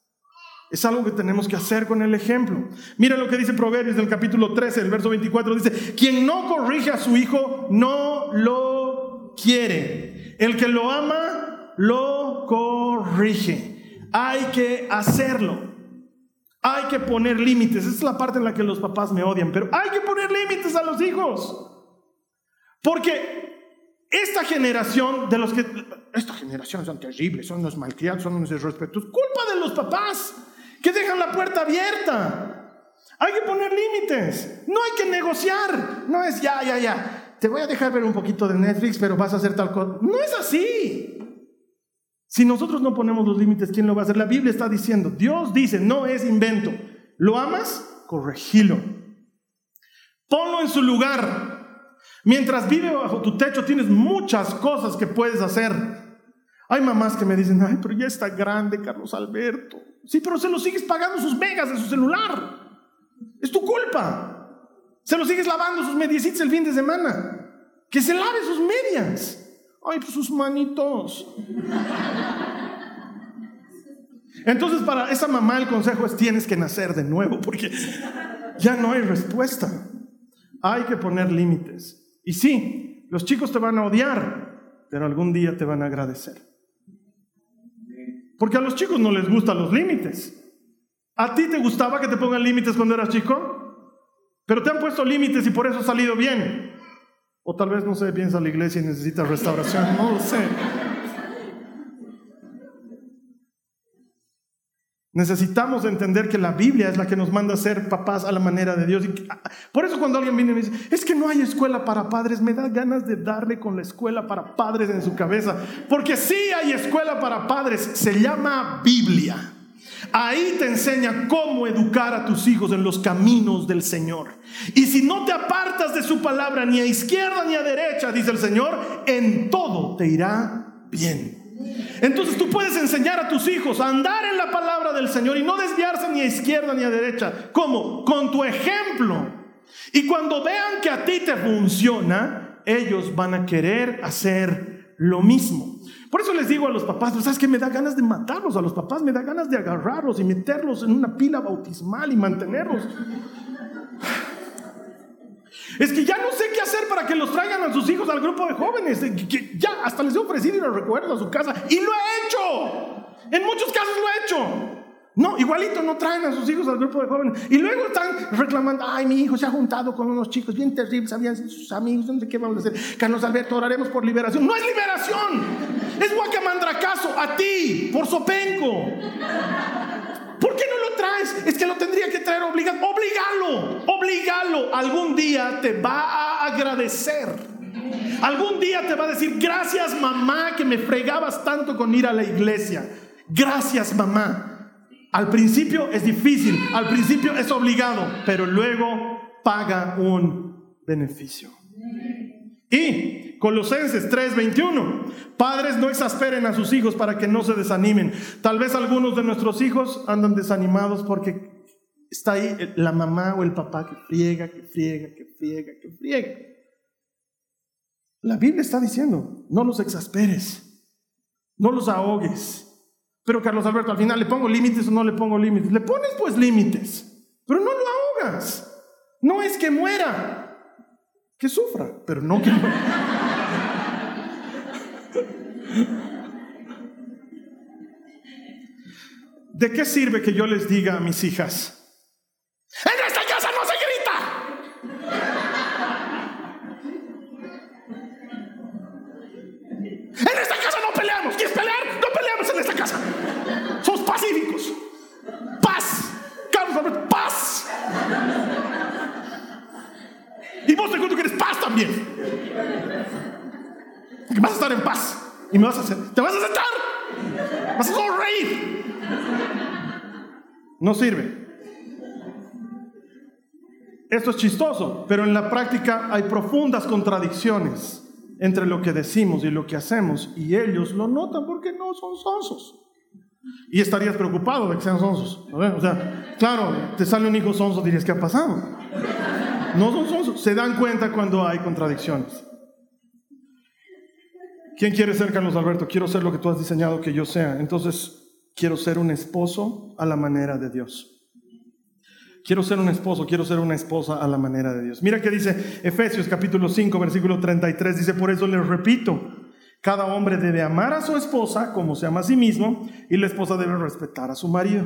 Es algo que tenemos que hacer con el ejemplo. Mira lo que dice Proverbios del capítulo 13, el verso 24. Dice, quien no corrige a su hijo no lo quiere. El que lo ama, lo corrige. Hay que hacerlo. Hay que poner límites. Esa es la parte en la que los papás me odian, pero hay que poner límites a los hijos. Porque esta generación de los que, esta generación son terribles, son los malcriados, son unos irrespetuosos, culpa de los papás que dejan la puerta abierta. Hay que poner límites, no hay que negociar, no es ya, ya, ya, te voy a dejar ver un poquito de Netflix, pero vas a hacer tal cosa. No es así. Si nosotros no ponemos los límites, ¿quién lo va a hacer? La Biblia está diciendo, Dios dice, no es invento. ¿Lo amas? Corregilo. Ponlo en su lugar. Mientras vive bajo tu techo tienes muchas cosas que puedes hacer. Hay mamás que me dicen, ay, pero ya está grande Carlos Alberto. Sí, pero se lo sigues pagando sus megas de su celular. Es tu culpa. Se lo sigues lavando sus mediecitas el fin de semana. Que se lave sus medias. Ay, pues sus manitos. Entonces para esa mamá el consejo es tienes que nacer de nuevo porque ya no hay respuesta. Hay que poner límites. Y sí, los chicos te van a odiar, pero algún día te van a agradecer. Porque a los chicos no les gustan los límites. ¿A ti te gustaba que te pongan límites cuando eras chico? Pero te han puesto límites y por eso ha salido bien. O tal vez no se piensa la iglesia y necesita restauración, no lo sé. Necesitamos entender que la Biblia es la que nos manda a ser papás a la manera de Dios. Y por eso cuando alguien viene y me dice, es que no hay escuela para padres, me da ganas de darle con la escuela para padres en su cabeza. Porque sí hay escuela para padres, se llama Biblia. Ahí te enseña cómo educar a tus hijos en los caminos del Señor. Y si no te apartas de su palabra ni a izquierda ni a derecha, dice el Señor, en todo te irá bien. Entonces tú puedes enseñar a tus hijos a andar en la palabra del Señor y no desviarse ni a izquierda ni a derecha. ¿Cómo? Con tu ejemplo. Y cuando vean que a ti te funciona, ellos van a querer hacer lo mismo. Por eso les digo a los papás, pues, ¿sabes que me da ganas de matarlos? A los papás me da ganas de agarrarlos y meterlos en una pila bautismal y mantenerlos. Es que ya no sé qué hacer para que los traigan a sus hijos al grupo de jóvenes. ya hasta les he ofrecido y los recuerdo a su casa. Y lo he hecho. En muchos casos lo he hecho. No, igualito no traen a sus hijos al grupo de jóvenes. Y luego están reclamando, ay, mi hijo se ha juntado con unos chicos bien terribles, habían sus amigos, no sé qué vamos a hacer. Carlos Alberto, oraremos por liberación. No es liberación, es guacamandracazo a ti, por sopenco. ¿Por qué no lo traes? Es que lo tendría que traer obligado. Obligalo, obligalo. Algún día te va a agradecer. Algún día te va a decir, gracias mamá que me fregabas tanto con ir a la iglesia. Gracias mamá. Al principio es difícil, al principio es obligado, pero luego paga un beneficio. Y Colosenses 3:21, padres no exasperen a sus hijos para que no se desanimen. Tal vez algunos de nuestros hijos andan desanimados porque está ahí la mamá o el papá que friega, que friega, que friega, que friega. La Biblia está diciendo, no los exasperes, no los ahogues. Pero Carlos Alberto, al final le pongo límites o no le pongo límites. Le pones pues límites, pero no lo ahogas. No es que muera, que sufra, pero no que muera. (laughs) ¿De qué sirve que yo les diga a mis hijas? Y me vas a hacer. Te vas a sentar. Vas a sonreír. No sirve. Esto es chistoso, pero en la práctica hay profundas contradicciones entre lo que decimos y lo que hacemos, y ellos lo notan porque no son sonsos. Y estarías preocupado de que sean sonsos. O sea, claro, te sale un hijo sonso, dirías, ¿qué ha pasado? No son sonsos, se dan cuenta cuando hay contradicciones. ¿Quién quiere ser Carlos Alberto? Quiero ser lo que tú has diseñado que yo sea. Entonces, quiero ser un esposo a la manera de Dios. Quiero ser un esposo, quiero ser una esposa a la manera de Dios. Mira que dice Efesios capítulo 5, versículo 33, dice, por eso les repito, cada hombre debe amar a su esposa como se ama a sí mismo y la esposa debe respetar a su marido.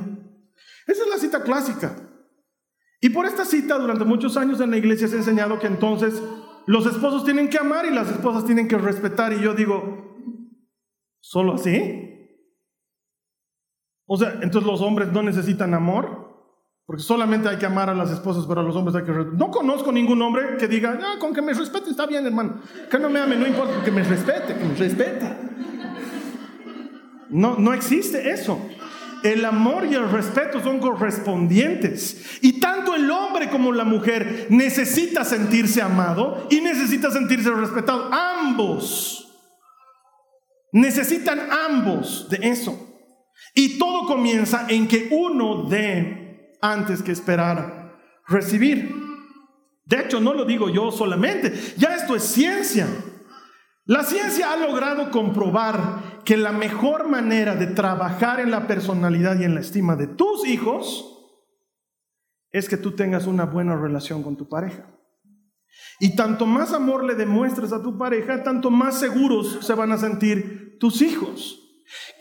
Esa es la cita clásica. Y por esta cita, durante muchos años en la iglesia se ha enseñado que entonces los esposos tienen que amar y las esposas tienen que respetar. Y yo digo, ¿solo así? O sea, entonces los hombres no necesitan amor, porque solamente hay que amar a las esposas, pero a los hombres hay que No conozco ningún hombre que diga, ah, con que me respete está bien, hermano. Que no me ame, no importa, que me respete, que me respete. No, no existe eso. El amor y el respeto son correspondientes. Y tanto el hombre como la mujer necesita sentirse amado y necesita sentirse respetado. Ambos. Necesitan ambos de eso. Y todo comienza en que uno dé antes que esperar recibir. De hecho, no lo digo yo solamente. Ya esto es ciencia. La ciencia ha logrado comprobar que la mejor manera de trabajar en la personalidad y en la estima de tus hijos es que tú tengas una buena relación con tu pareja. Y tanto más amor le demuestres a tu pareja, tanto más seguros se van a sentir tus hijos.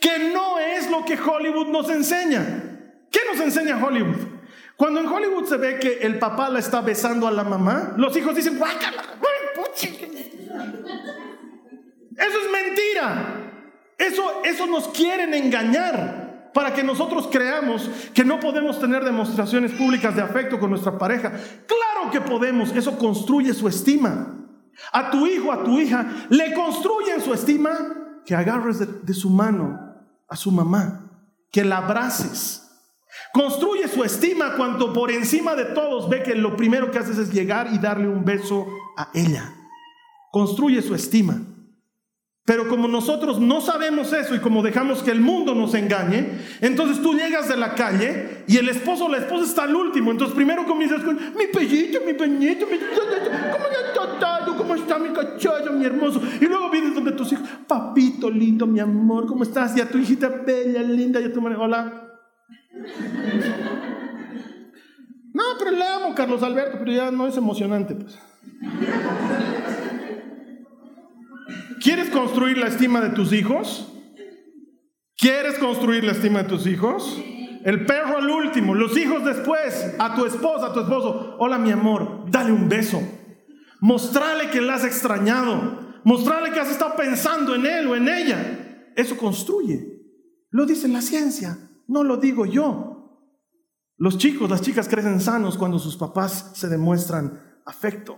Que no es lo que Hollywood nos enseña. ¿Qué nos enseña Hollywood? Cuando en Hollywood se ve que el papá la está besando a la mamá, los hijos dicen, ¡guácala! Eso es mentira. Eso, eso nos quieren engañar para que nosotros creamos que no podemos tener demostraciones públicas de afecto con nuestra pareja. Claro que podemos, eso construye su estima. A tu hijo, a tu hija, le construyen su estima que agarres de, de su mano a su mamá, que la abraces. Construye su estima cuando por encima de todos ve que lo primero que haces es llegar y darle un beso a ella. Construye su estima. Pero como nosotros no sabemos eso y como dejamos que el mundo nos engañe, entonces tú llegas de la calle y el esposo o la esposa está al último. Entonces primero comienzas con mi pellito, mi peñito, mi... ¿cómo está ¿Cómo está mi cachorro, mi hermoso? Y luego vienes donde tus hijos, papito lindo, mi amor, ¿cómo estás? Y a tu hijita bella, linda, y a tu madre, hola. (laughs) No, pero le amo, Carlos Alberto, pero ya no es emocionante, pues. ¿Quieres construir la estima de tus hijos? ¿Quieres construir la estima de tus hijos? El perro al último, los hijos después, a tu esposa, a tu esposo. Hola mi amor, dale un beso. Mostrale que la has extrañado. Mostrale que has estado pensando en él o en ella. Eso construye. Lo dice la ciencia, no lo digo yo. Los chicos, las chicas crecen sanos cuando sus papás se demuestran afecto.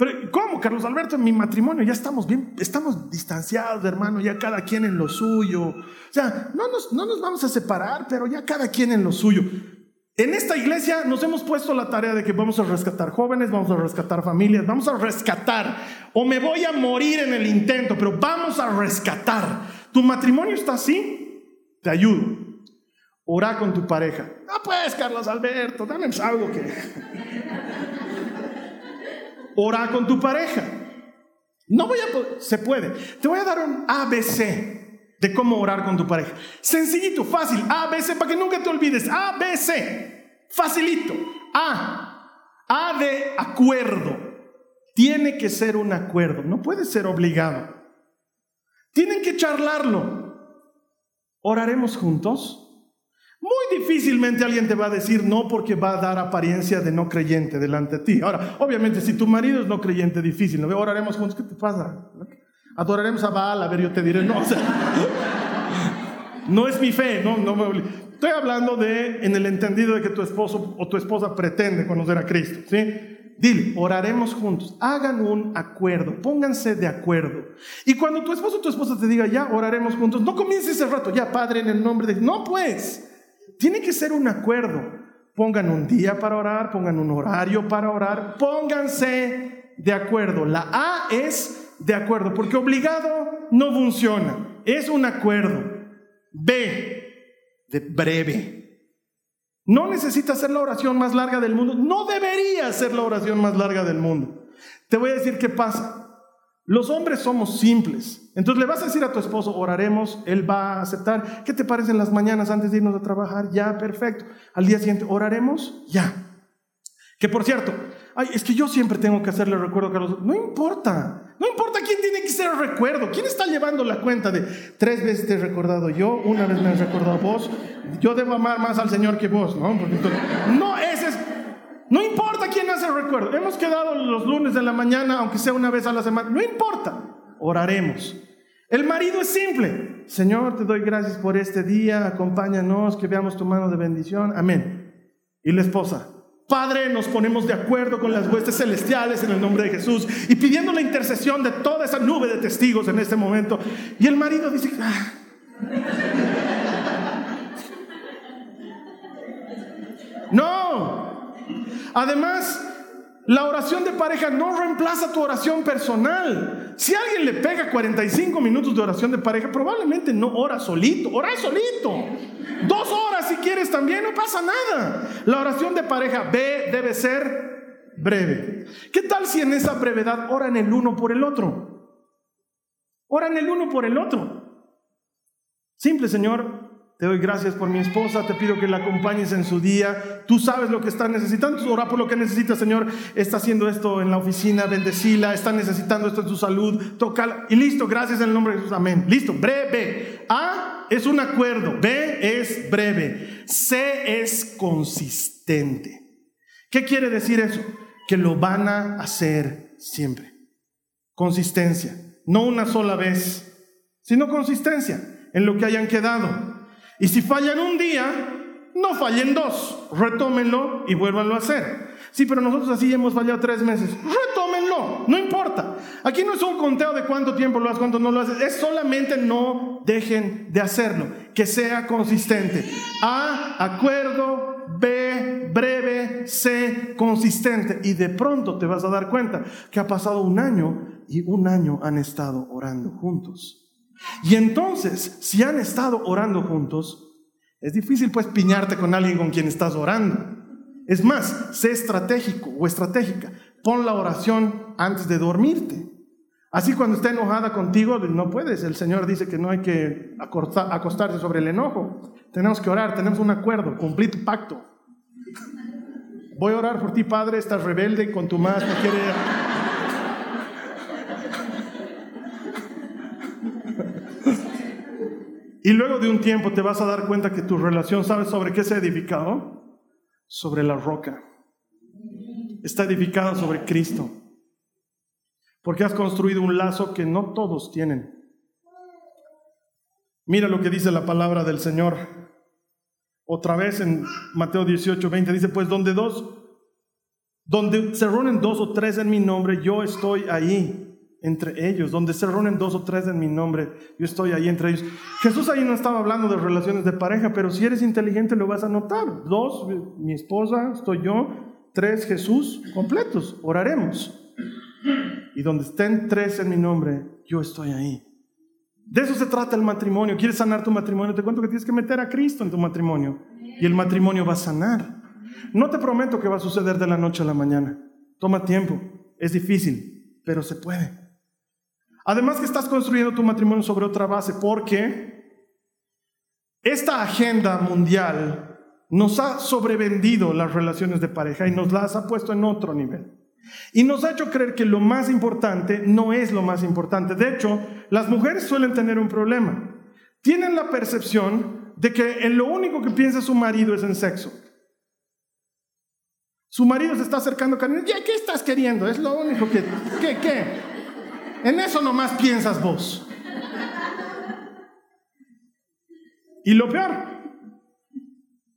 Pero ¿cómo, Carlos Alberto? En mi matrimonio ya estamos bien, estamos distanciados, hermano, ya cada quien en lo suyo. O sea, no nos, no nos vamos a separar, pero ya cada quien en lo suyo. En esta iglesia nos hemos puesto la tarea de que vamos a rescatar jóvenes, vamos a rescatar familias, vamos a rescatar, o me voy a morir en el intento, pero vamos a rescatar. ¿Tu matrimonio está así? Te ayudo. Ora con tu pareja. Ah, pues, Carlos Alberto, dame algo que... Ora con tu pareja. No voy a se puede. Te voy a dar un ABC de cómo orar con tu pareja. Sencillito, fácil. ABC para que nunca te olvides. ABC. Facilito. A. A de acuerdo. Tiene que ser un acuerdo. No puede ser obligado. Tienen que charlarlo. ¿Oraremos juntos? Muy difícilmente alguien te va a decir no porque va a dar apariencia de no creyente delante de ti. Ahora, obviamente, si tu marido es no creyente, difícil. ¿no? Oraremos juntos, ¿qué te pasa? Adoraremos a Baal, a ver, yo te diré, no, o sea, (laughs) no es mi fe, no, no me Estoy hablando de, en el entendido de que tu esposo o tu esposa pretende conocer a Cristo, ¿sí? Dile, oraremos juntos, hagan un acuerdo, pónganse de acuerdo. Y cuando tu esposo o tu esposa te diga, ya oraremos juntos, no comiences ese rato, ya Padre, en el nombre de... No, pues, tiene que ser un acuerdo. Pongan un día para orar, pongan un horario para orar, pónganse de acuerdo. La A es de acuerdo, porque obligado no funciona, es un acuerdo. B, de breve. No necesita ser la oración más larga del mundo, no debería ser la oración más larga del mundo. Te voy a decir qué pasa. Los hombres somos simples. Entonces le vas a decir a tu esposo, oraremos, él va a aceptar. ¿Qué te parece en las mañanas antes de irnos a trabajar? Ya, perfecto. Al día siguiente, oraremos, ya. Que por cierto, ay, es que yo siempre tengo que hacerle recuerdo Carlos. No importa, no importa quién tiene que ser el recuerdo. ¿Quién está llevando la cuenta de tres veces te he recordado yo, una vez me has recordado vos? Yo debo amar más al Señor que vos, ¿no? no, ese es No importa quién hace el recuerdo. Hemos quedado los lunes de la mañana, aunque sea una vez a la semana. No importa. Oraremos. El marido es simple. Señor, te doy gracias por este día. Acompáñanos, que veamos tu mano de bendición. Amén. Y la esposa. Padre, nos ponemos de acuerdo con las huestes celestiales en el nombre de Jesús y pidiendo la intercesión de toda esa nube de testigos en este momento. Y el marido dice, ah. no, Además, la oración de pareja no reemplaza tu oración personal. Si alguien le pega 45 minutos de oración de pareja, probablemente no ora solito, ora solito. Dos horas si quieres también, no pasa nada. La oración de pareja B debe ser breve. ¿Qué tal si en esa brevedad oran el uno por el otro? Oran el uno por el otro. Simple, Señor, te doy gracias por mi esposa, te pido que la acompañes en su día. Tú sabes lo que está necesitando, ora por lo que necesita, Señor. Está haciendo esto en la oficina, bendecila, está necesitando esto en su salud, tócala. Y listo, gracias en el nombre de Jesús, amén. Listo, breve. A es un acuerdo, B es breve, C es consistente. ¿Qué quiere decir eso? Que lo van a hacer siempre. Consistencia, no una sola vez, sino consistencia en lo que hayan quedado. Y si fallan un día, no fallen dos, retómenlo y vuélvanlo a hacer. Sí, pero nosotros así hemos fallado tres meses. Retómenlo, no importa. Aquí no es un conteo de cuánto tiempo lo haces, cuánto no lo haces. Es solamente no dejen de hacerlo, que sea consistente. A, acuerdo. B, breve. C, consistente. Y de pronto te vas a dar cuenta que ha pasado un año y un año han estado orando juntos. Y entonces, si han estado orando juntos, es difícil pues piñarte con alguien con quien estás orando. Es más, sé estratégico o estratégica. Pon la oración antes de dormirte. Así cuando está enojada contigo, no puedes. El Señor dice que no hay que acostarse sobre el enojo. Tenemos que orar, tenemos un acuerdo, cumplir tu pacto. Voy a orar por ti, Padre, estás rebelde con tu más, no quiere Y luego de un tiempo te vas a dar cuenta que tu relación, ¿sabes sobre qué se ha edificado? Sobre la roca. Está edificada sobre Cristo. Porque has construido un lazo que no todos tienen. Mira lo que dice la palabra del Señor. Otra vez en Mateo 18, 20 dice, pues donde dos, donde se reúnen dos o tres en mi nombre, yo estoy ahí entre ellos, donde se reúnen dos o tres en mi nombre, yo estoy ahí entre ellos. Jesús ahí no estaba hablando de relaciones de pareja, pero si eres inteligente lo vas a notar. Dos, mi esposa, estoy yo, tres, Jesús, completos, oraremos. Y donde estén tres en mi nombre, yo estoy ahí. De eso se trata el matrimonio. ¿Quieres sanar tu matrimonio? Te cuento que tienes que meter a Cristo en tu matrimonio. Y el matrimonio va a sanar. No te prometo que va a suceder de la noche a la mañana. Toma tiempo. Es difícil, pero se puede. Además que estás construyendo tu matrimonio sobre otra base porque esta agenda mundial nos ha sobrevendido las relaciones de pareja y nos las ha puesto en otro nivel. Y nos ha hecho creer que lo más importante no es lo más importante. De hecho, las mujeres suelen tener un problema. Tienen la percepción de que en lo único que piensa su marido es en sexo. Su marido se está acercando a ¿Ya qué estás queriendo? Es lo único que... ¿Qué? ¿Qué? En eso nomás piensas vos. Y lo peor,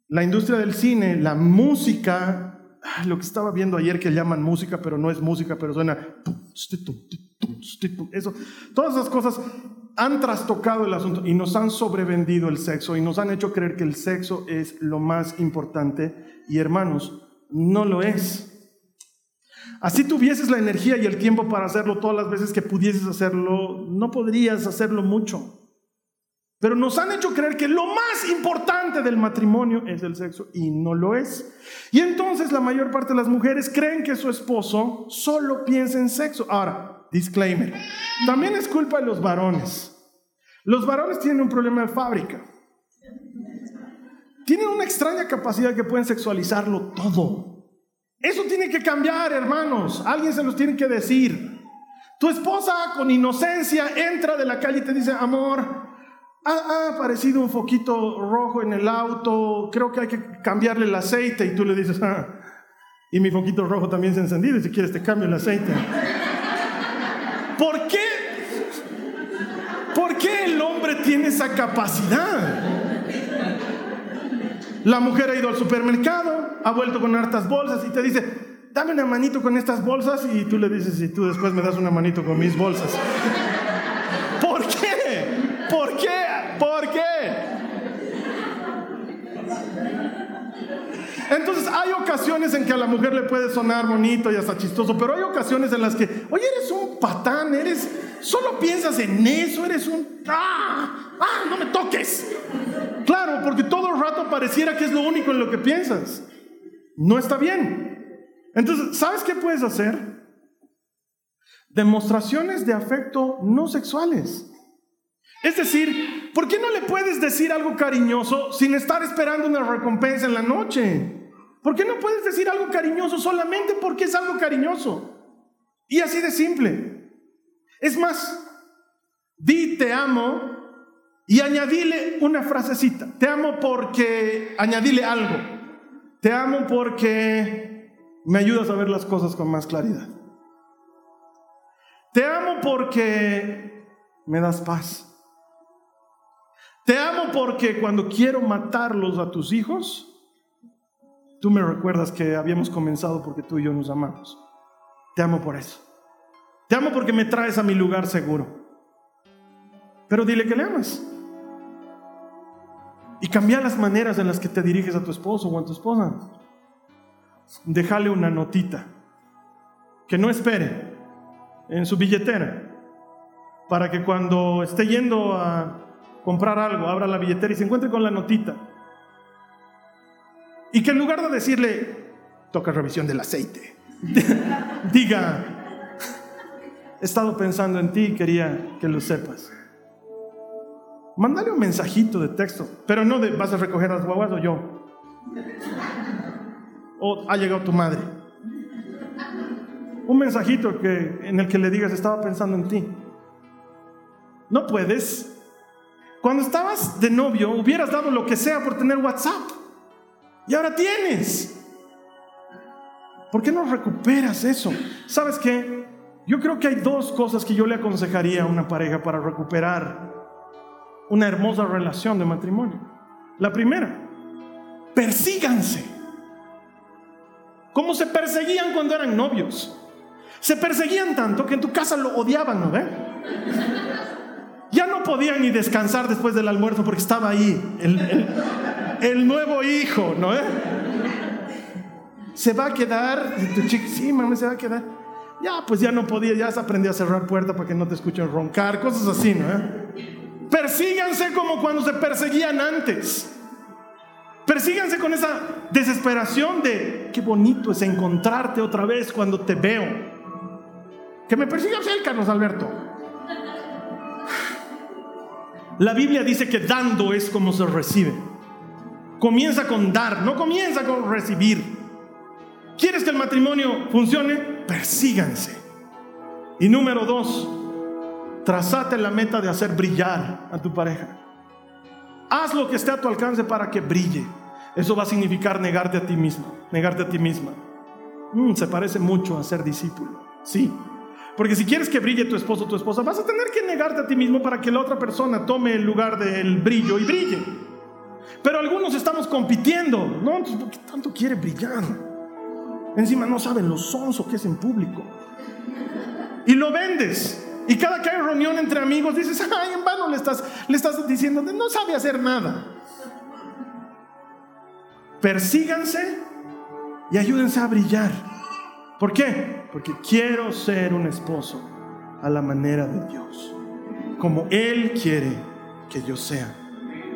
la industria del cine, la música, lo que estaba viendo ayer que llaman música, pero no es música, pero suena... Eso, todas esas cosas han trastocado el asunto y nos han sobrevendido el sexo y nos han hecho creer que el sexo es lo más importante y hermanos, no lo es. Así tuvieses la energía y el tiempo para hacerlo todas las veces que pudieses hacerlo, no podrías hacerlo mucho. Pero nos han hecho creer que lo más importante del matrimonio es el sexo y no lo es. Y entonces la mayor parte de las mujeres creen que su esposo solo piensa en sexo. Ahora, disclaimer, también es culpa de los varones. Los varones tienen un problema de fábrica. Tienen una extraña capacidad que pueden sexualizarlo todo. Eso tiene que cambiar, hermanos. Alguien se los tiene que decir. Tu esposa con inocencia entra de la calle y te dice, amor, ha, aparecido un foquito rojo en el auto, creo que hay que cambiarle el aceite. Y tú le dices, ah, Y mi foquito rojo también se ha encendido. Y si quieres te cambio el aceite. ¿Por qué? ¿Por qué el hombre tiene esa capacidad? La mujer ha ido al supermercado, ha vuelto con hartas bolsas y te dice, dame una manito con estas bolsas y tú le dices, y tú después me das una manito con mis bolsas. ¿Por qué? ¿Por qué? ¿Por qué? Entonces hay ocasiones en que a la mujer le puede sonar bonito y hasta chistoso, pero hay ocasiones en las que, oye, eres un patán, eres, solo piensas en eso, eres un, ah, ah, no me toques. Claro, porque todo el rato pareciera que es lo único en lo que piensas. No está bien. Entonces, ¿sabes qué puedes hacer? Demostraciones de afecto no sexuales. Es decir, ¿por qué no le puedes decir algo cariñoso sin estar esperando una recompensa en la noche? ¿Por qué no puedes decir algo cariñoso solamente porque es algo cariñoso? Y así de simple. Es más, di te amo y añadile una frasecita. Te amo porque, añadile algo. Te amo porque me ayudas a ver las cosas con más claridad. Te amo porque me das paz. Te amo porque cuando quiero matarlos a tus hijos, tú me recuerdas que habíamos comenzado porque tú y yo nos amamos. Te amo por eso. Te amo porque me traes a mi lugar seguro. Pero dile que le amas. Y cambia las maneras en las que te diriges a tu esposo o a tu esposa déjale una notita, que no espere en su billetera, para que cuando esté yendo a comprar algo, abra la billetera y se encuentre con la notita. Y que en lugar de decirle, toca revisión del aceite, (laughs) diga, he estado pensando en ti y quería que lo sepas. Mándale un mensajito de texto, pero no de vas a recoger las guaguas o yo o ha llegado tu madre. Un mensajito que, en el que le digas, estaba pensando en ti. No puedes. Cuando estabas de novio, hubieras dado lo que sea por tener WhatsApp. Y ahora tienes. ¿Por qué no recuperas eso? ¿Sabes qué? Yo creo que hay dos cosas que yo le aconsejaría a una pareja para recuperar una hermosa relación de matrimonio. La primera, persíganse como se perseguían cuando eran novios. Se perseguían tanto que en tu casa lo odiaban, ¿no? Ya no podían ni descansar después del almuerzo porque estaba ahí el, nuevo hijo, ¿no? Se va a quedar, tu sí, mamá, se va a quedar. Ya, pues ya no podía, ya se aprendió a cerrar puerta para que no te escuchen roncar, cosas así, ¿no? Persíganse como cuando se perseguían antes. Persíganse con esa desesperación de qué bonito es encontrarte otra vez cuando te veo. Que me persigas él, Carlos Alberto. La Biblia dice que dando es como se recibe. Comienza con dar, no comienza con recibir. ¿Quieres que el matrimonio funcione? Persíganse. Y número dos, trazate la meta de hacer brillar a tu pareja. Haz lo que esté a tu alcance para que brille. Eso va a significar negarte a ti mismo, negarte a ti misma. Mm, se parece mucho a ser discípulo. Sí. Porque si quieres que brille tu esposo o tu esposa, vas a tener que negarte a ti mismo para que la otra persona tome el lugar del brillo y brille. Pero algunos estamos compitiendo. No, ¿por qué tanto quiere brillar? Encima no saben lo sonso que es en público. Y lo vendes. Y cada que hay reunión entre amigos dices, ay, en vano le estás, le estás diciendo, no sabe hacer nada. Persíganse y ayúdense a brillar. ¿Por qué? Porque quiero ser un esposo a la manera de Dios, como Él quiere que yo sea.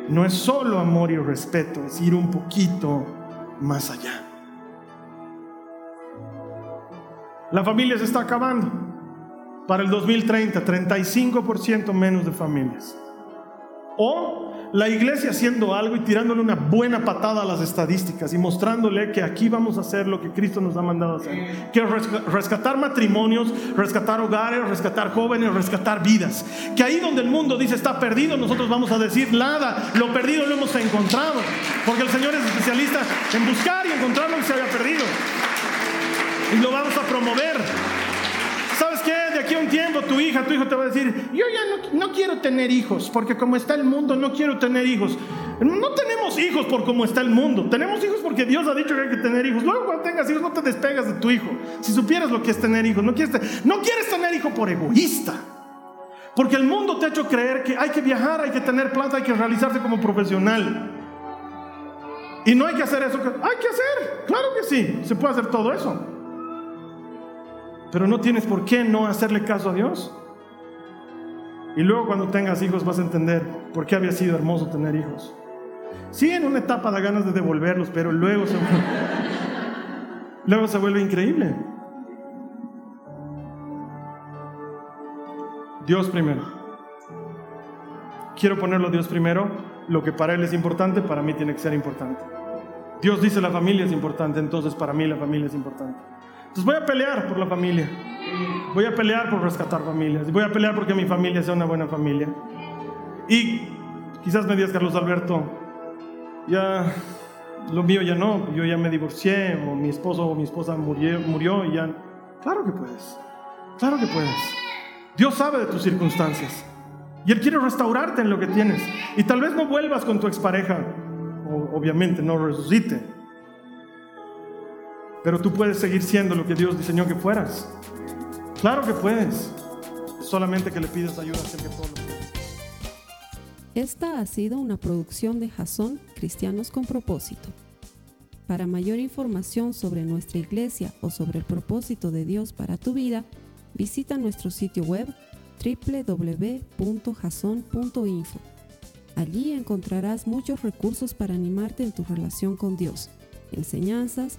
No es solo amor y respeto, es ir un poquito más allá. La familia se está acabando. Para el 2030, 35% menos de familias. O la iglesia haciendo algo y tirándole una buena patada a las estadísticas y mostrándole que aquí vamos a hacer lo que Cristo nos ha mandado hacer. Que rescatar matrimonios, rescatar hogares, rescatar jóvenes, rescatar vidas. Que ahí donde el mundo dice está perdido, nosotros vamos a decir nada, lo perdido lo hemos encontrado. Porque el Señor es especialista en buscar y encontrar lo que se había perdido. y lo vamos a promover. ¿Sabes qué? De aquí a un tiempo tu hija, tu hijo te va a decir, yo ya no, quiero tener hijos, porque como está el mundo, no quiero tener hijos. No tenemos hijos por cómo está el mundo, tenemos hijos porque Dios ha dicho que hay que tener hijos. Luego cuando tengas hijos no te despegas de tu hijo. Si supieras lo que es tener hijos, no quieres, no quieres tener hijo por egoísta. Porque el mundo te ha hecho creer que hay que viajar, hay que tener plata, hay que realizarse como profesional. Y no hay que hacer eso. Hay que hacer, claro que sí, se puede hacer todo eso. Pero no tienes por qué no hacerle caso a Dios. Y luego cuando tengas hijos vas a entender por qué había sido hermoso tener hijos. Sí, en una etapa da ganas de devolverlos, pero luego se, (laughs) luego se vuelve increíble. Dios primero. Quiero ponerlo Dios primero. Lo que para Él es importante, para mí tiene que ser importante. Dios dice la familia es importante, entonces para mí la familia es importante. Entonces voy a pelear por la familia. Voy a pelear por rescatar familias. Voy a pelear porque mi familia sea una buena familia. Y quizás me digas, Carlos Alberto, ya lo mío ya no, yo ya me divorcié, o mi esposo o mi esposa murió, murió y ya. Claro que puedes, claro que puedes. Dios sabe de tus circunstancias y Él quiere restaurarte en lo que tienes. Y tal vez no vuelvas con tu expareja, o, obviamente no resucite, pero tú puedes seguir siendo lo que Dios diseñó que fueras. Claro que puedes, solamente que le pidas ayuda a que todo lo pueda. Esta ha sido una producción de Jason Cristianos con Propósito. Para mayor información sobre nuestra iglesia o sobre el propósito de Dios para tu vida, visita nuestro sitio web www.jason.info. Allí encontrarás muchos recursos para animarte en tu relación con Dios, enseñanzas,